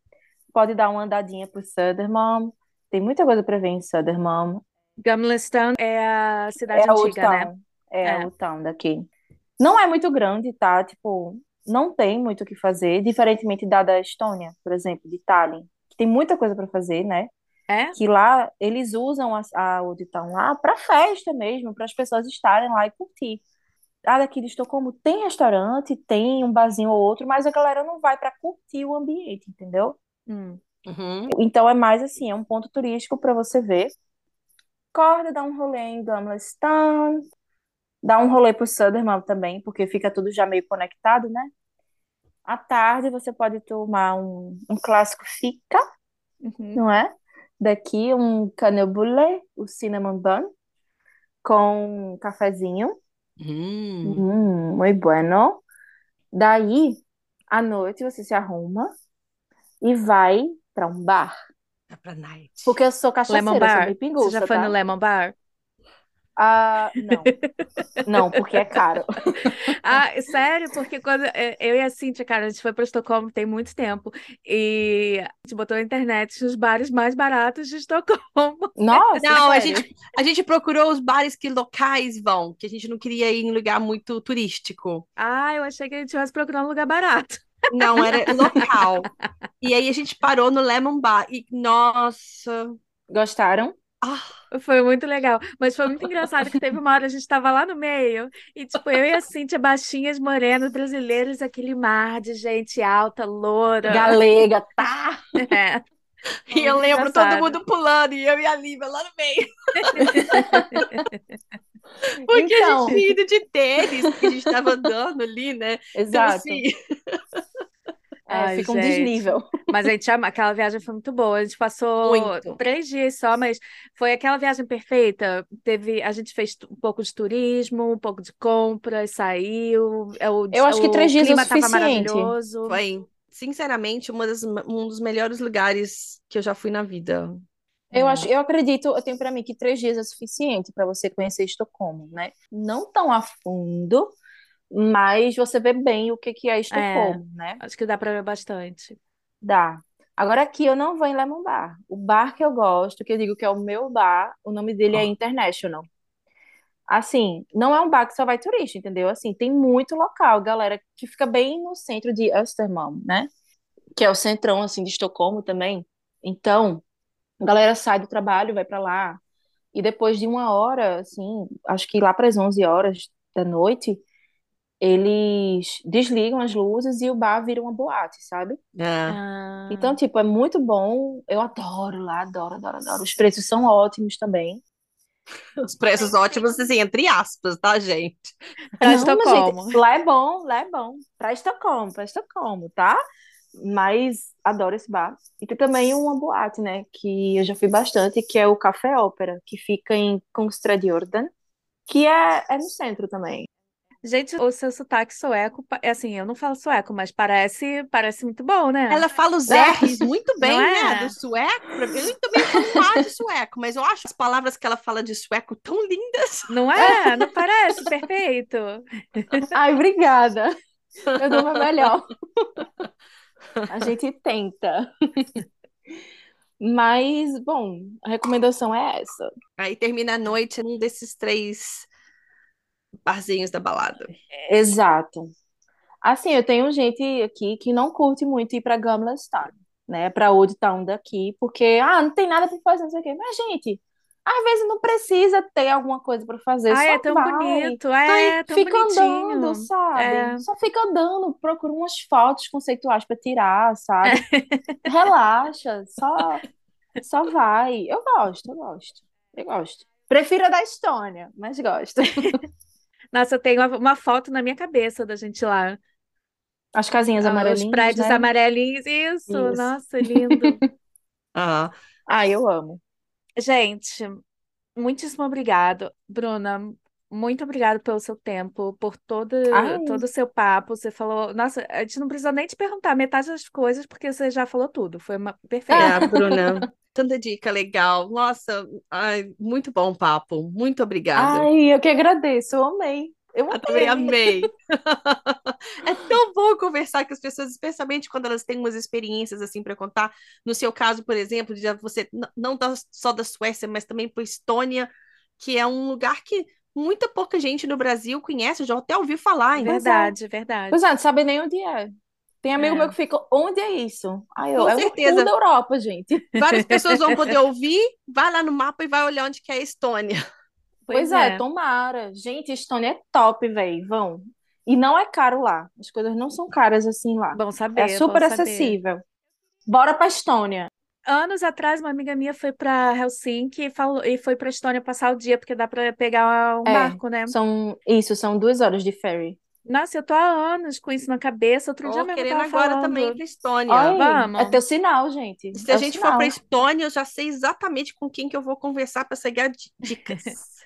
Pode dar uma andadinha por Södermalm. Tem muita coisa para ver em Södermalm. Gamlestan é a cidade É antiga, né? É É. a Old Town daqui. Não é muito grande, tá? Tipo, não tem muito o que fazer, diferentemente da da Estônia, por exemplo, de Tallinn, que tem muita coisa para fazer, né? É? Que lá eles usam a, a Old Town lá para festa mesmo, para as pessoas estarem lá e curtir. A daqui de Estocolmo tem restaurante, tem um barzinho ou outro, mas a galera não vai para curtir o ambiente, entendeu? Hum. Uhum. Então é mais assim, é um ponto turístico para você ver. Acorda, dá um rolê em Gamlestan, dá um rolê por Södermalm também, porque fica tudo já meio conectado, né? À tarde você pode tomar um, um clássico fika, Uhum. não é? Daqui um canelbule, o cinnamon bun, com um cafezinho. Hum. Hum, muito bueno. Daí, à noite você se arruma e vai para um bar. É pra night. Porque eu sou Lemon cachaceira, sou Bar. Você já foi tá? no Lemon Bar? Ah, não. Não, porque é caro. Ah, sério? Porque quando eu e a Cíntia, cara, a gente foi para Estocolmo tem muito tempo e a gente botou na internet os bares mais baratos de Estocolmo. Nossa, Não, a gente, a gente procurou os bares que locais vão, que a gente não queria ir em lugar muito turístico. Ah, eu achei que a gente tivesse procurando um lugar barato. Não, era local. E aí a gente parou no Lemon Bar. E, nossa. Gostaram? Ah, Foi muito legal, mas foi muito engraçado que teve uma hora a gente estava lá no meio e tipo eu e a Cíntia baixinhas, morenas, brasileiras, aquele mar de gente alta, loura. Galega, tá? É. e eu lembro todo engraçado. mundo pulando e eu e a Lívia lá no meio. Porque a Então. gente tinha ido de tênis, porque a gente tava andando ali, né? Então, Exato. assim, É, Ai, fica um gente. desnível. Mas a gente ama, aquela viagem foi muito boa. A gente passou Muito. três dias só, mas foi aquela viagem perfeita. Teve, a gente fez um pouco de turismo, um pouco de compras, saiu. é, O, Eu acho que o três dias é o suficiente. maravilhoso. foi, sinceramente, uma das, um dos melhores lugares que eu já fui na vida. Eu É. acho, eu acredito, eu tenho pra mim que três dias é suficiente para você conhecer Estocolmo, né? Não tão a fundo, mas você vê bem o que que é Estocolmo, né? Acho que dá para ver bastante. Dá. Agora aqui eu não vou em Lemon Bar. O bar que eu gosto, que eu digo que é o meu bar, o nome dele é. International. Assim, não é um bar que só vai turista, entendeu? Assim, tem muito local, galera, que fica bem no centro de Östermalm, né? Que é o centrão, assim, de Estocolmo também. Então, a galera sai do trabalho, vai pra lá. E depois de uma hora, assim, acho que lá para as 11 horas da noite, eles desligam as luzes e o bar vira uma boate, sabe? É. Ah, Então, tipo, é muito bom. Eu adoro lá, adoro, adoro, adoro. Os preços são ótimos também. Os preços ótimos, assim, entre aspas, tá, gente? Pra Não, Estocolmo. gente, lá é bom, lá é bom. Pra Estocolmo, pra Estocolmo, tá? Mas adoro esse bar. E tem também uma boate, né? Que eu já fui bastante, que é o Café Ópera, que fica em Kungsträdjorden, que é, é no centro também. Gente, o seu sotaque sueco, é assim, eu não falo sueco, mas parece, parece muito bom, né? Ela fala os É. R's muito bem, né? é? Do sueco. Eu também falo lá de sueco, mas eu acho as palavras que ela fala de sueco tão lindas. Não é? Não parece? Perfeito. Ai, obrigada. Eu dou meu melhor. A gente tenta. Mas, bom, a recomendação é essa. Aí termina a noite num desses três barzinhos da balada. Exato. Assim, eu tenho gente aqui que não curte muito ir para Gamla Star, né? Para Old Town daqui, porque, ah, não tem nada para fazer, não sei o quê. Mas, gente, às vezes não precisa ter alguma coisa para fazer, só é tão vai. bonito. É, tão Fica bonitinho. andando, sabe? É. Só fica andando, procura umas fotos conceituais para tirar, sabe? Relaxa, só, só vai. Eu gosto, eu gosto. Eu gosto. Prefiro a da Estônia, mas gosto. Nossa, eu tenho uma, foto na minha cabeça da gente lá. As casinhas Ah, Os amarelinhas, prédios né? amarelinhos. Isso, Isso. nossa, lindo. Ah, Ah, eu amo. Gente, muitíssimo obrigado. Bruna, muito obrigado pelo seu tempo, por todo, Ai. todo o seu papo. Você falou. Nossa, a gente não precisou nem te perguntar metade das coisas, porque você já falou tudo. Foi uma... perfeito. é, Bruna. Tanta dica legal. Nossa, ai, muito bom papo. Muito obrigada. Ai, eu que agradeço, eu amei. Eu Eu também amei. amei. É tão bom conversar com as pessoas, especialmente quando elas têm umas experiências assim para contar. No seu caso, por exemplo, de você não da- só da Suécia, mas também para Estônia, que é um lugar que muita pouca gente no Brasil conhece, eu já até ouvi falar, né? Verdade, verdade. Pois é, não sabe nem onde é. Tem amigo É. meu que fica, onde é isso? Ai, eu, Com é o certeza. da Europa, gente. Várias pessoas vão poder ouvir, vai lá no mapa e vai olhar onde que é a Estônia. Pois é, tomara. Gente, Estônia é top, velho. Vão. E não é caro lá. As coisas não são caras assim lá. Bom saber, É super saber. acessível. Bora pra Estônia. Anos atrás, uma amiga minha foi para Helsinki e, falou, e foi para Estônia passar o dia, porque dá para pegar um É, barco, né? São, isso, são duas horas de ferry. Nossa, eu tô há anos com isso na cabeça. Outro dia Tô mesmo eu querendo tava agora falando. também ir para Estônia. Olha, vamos. é teu sinal, gente. Se É a o gente for sinal. para Estônia, eu já sei exatamente com quem que eu vou conversar para pegar di- dicas.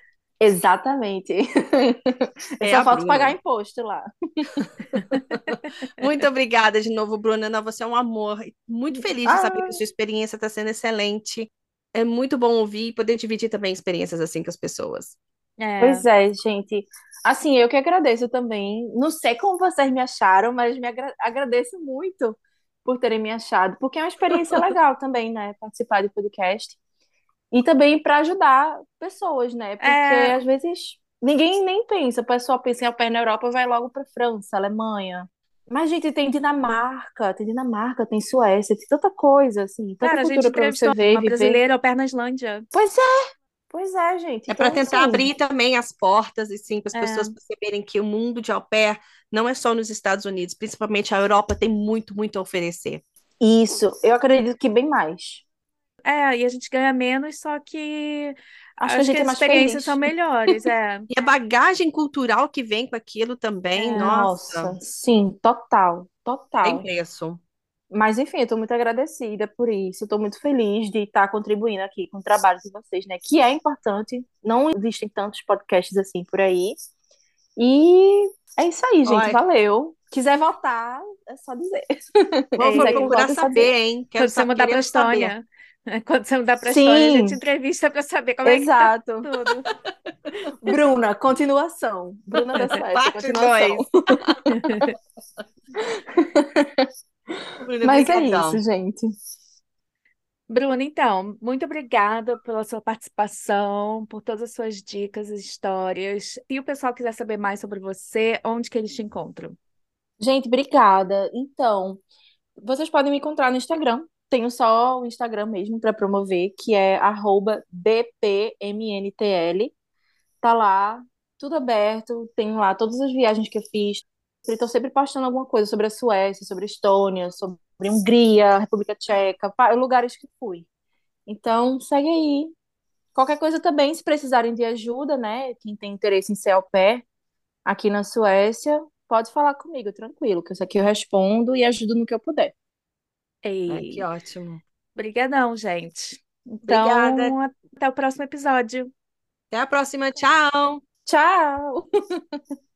Exatamente. É É só a falta Bruna. pagar imposto lá. Muito obrigada de novo, Bruna. Não, você é um amor. Muito feliz de saber Ah. que a sua experiência está sendo excelente. É muito bom ouvir e poder dividir também experiências assim com as pessoas. É. Pois é, gente. Assim, eu que agradeço também. Não sei como vocês me acharam, mas me agra- agradeço muito por terem me achado, porque é uma experiência legal também, né? Participar de podcast. E também para ajudar pessoas, né? Porque É. às vezes ninguém nem pensa. O pessoal pensa em ao pé na Europa, vai logo para França, Alemanha. Mas, gente, tem Dinamarca, tem Dinamarca, tem Suécia, tem tanta coisa, assim, tanta Cara, a gente cultura para você ver uma viver. brasileira ao pé na Islândia. Pois é, pois é, gente. É para Então, tentar assim, abrir também as portas e sim, para as É. pessoas perceberem que o mundo de au pair não é só nos Estados Unidos, principalmente a Europa tem muito, muito a oferecer. Isso, eu acredito que bem mais. É, e a gente ganha menos, só que Acho que a acho gente que é as mais experiências feliz. são melhores, é. E a bagagem cultural que vem com aquilo também, É. nossa, Nossa, sim, total, tem total. preço. Mas enfim, eu tô muito agradecida por isso. Estou muito feliz de estar contribuindo aqui com o trabalho de vocês, né? Que é importante. Não existem tantos podcasts assim por aí. E é isso aí, gente. Olha. Valeu. Quiser voltar, é só dizer. Vou, É, procurar a saber, hein? Quero você sa- mudar para querendo saber. Quando você mudar para Estônia, a gente entrevista para saber como é que tá Exato. tudo. Bruna, continuação. Bruna da Suécia, Parte continuação. Bruna, Mas é isso, gente. Bruna, então, muito obrigada pela sua participação, por todas as suas dicas e histórias. Se o pessoal quiser saber mais sobre você, onde que eles te encontram? Gente, obrigada. Então, vocês podem me encontrar no Instagram. Tenho só o Instagram mesmo para promover, que é bpmntl. Tá lá, tudo aberto. Tenho lá todas as viagens que eu fiz. Estou sempre postando alguma coisa sobre a Suécia, sobre a Estônia, sobre Hungria, República Tcheca, lugares que fui. Então, segue aí. Qualquer coisa também, se precisarem de ajuda, né? Quem tem interesse em ser au pair aqui na Suécia, pode falar comigo, tranquilo, que isso aqui eu respondo e ajudo no que eu puder. Ai, que ótimo. brigadão, gente. Obrigada. Então, até o próximo episódio. Até a próxima. Tchau. Tchau!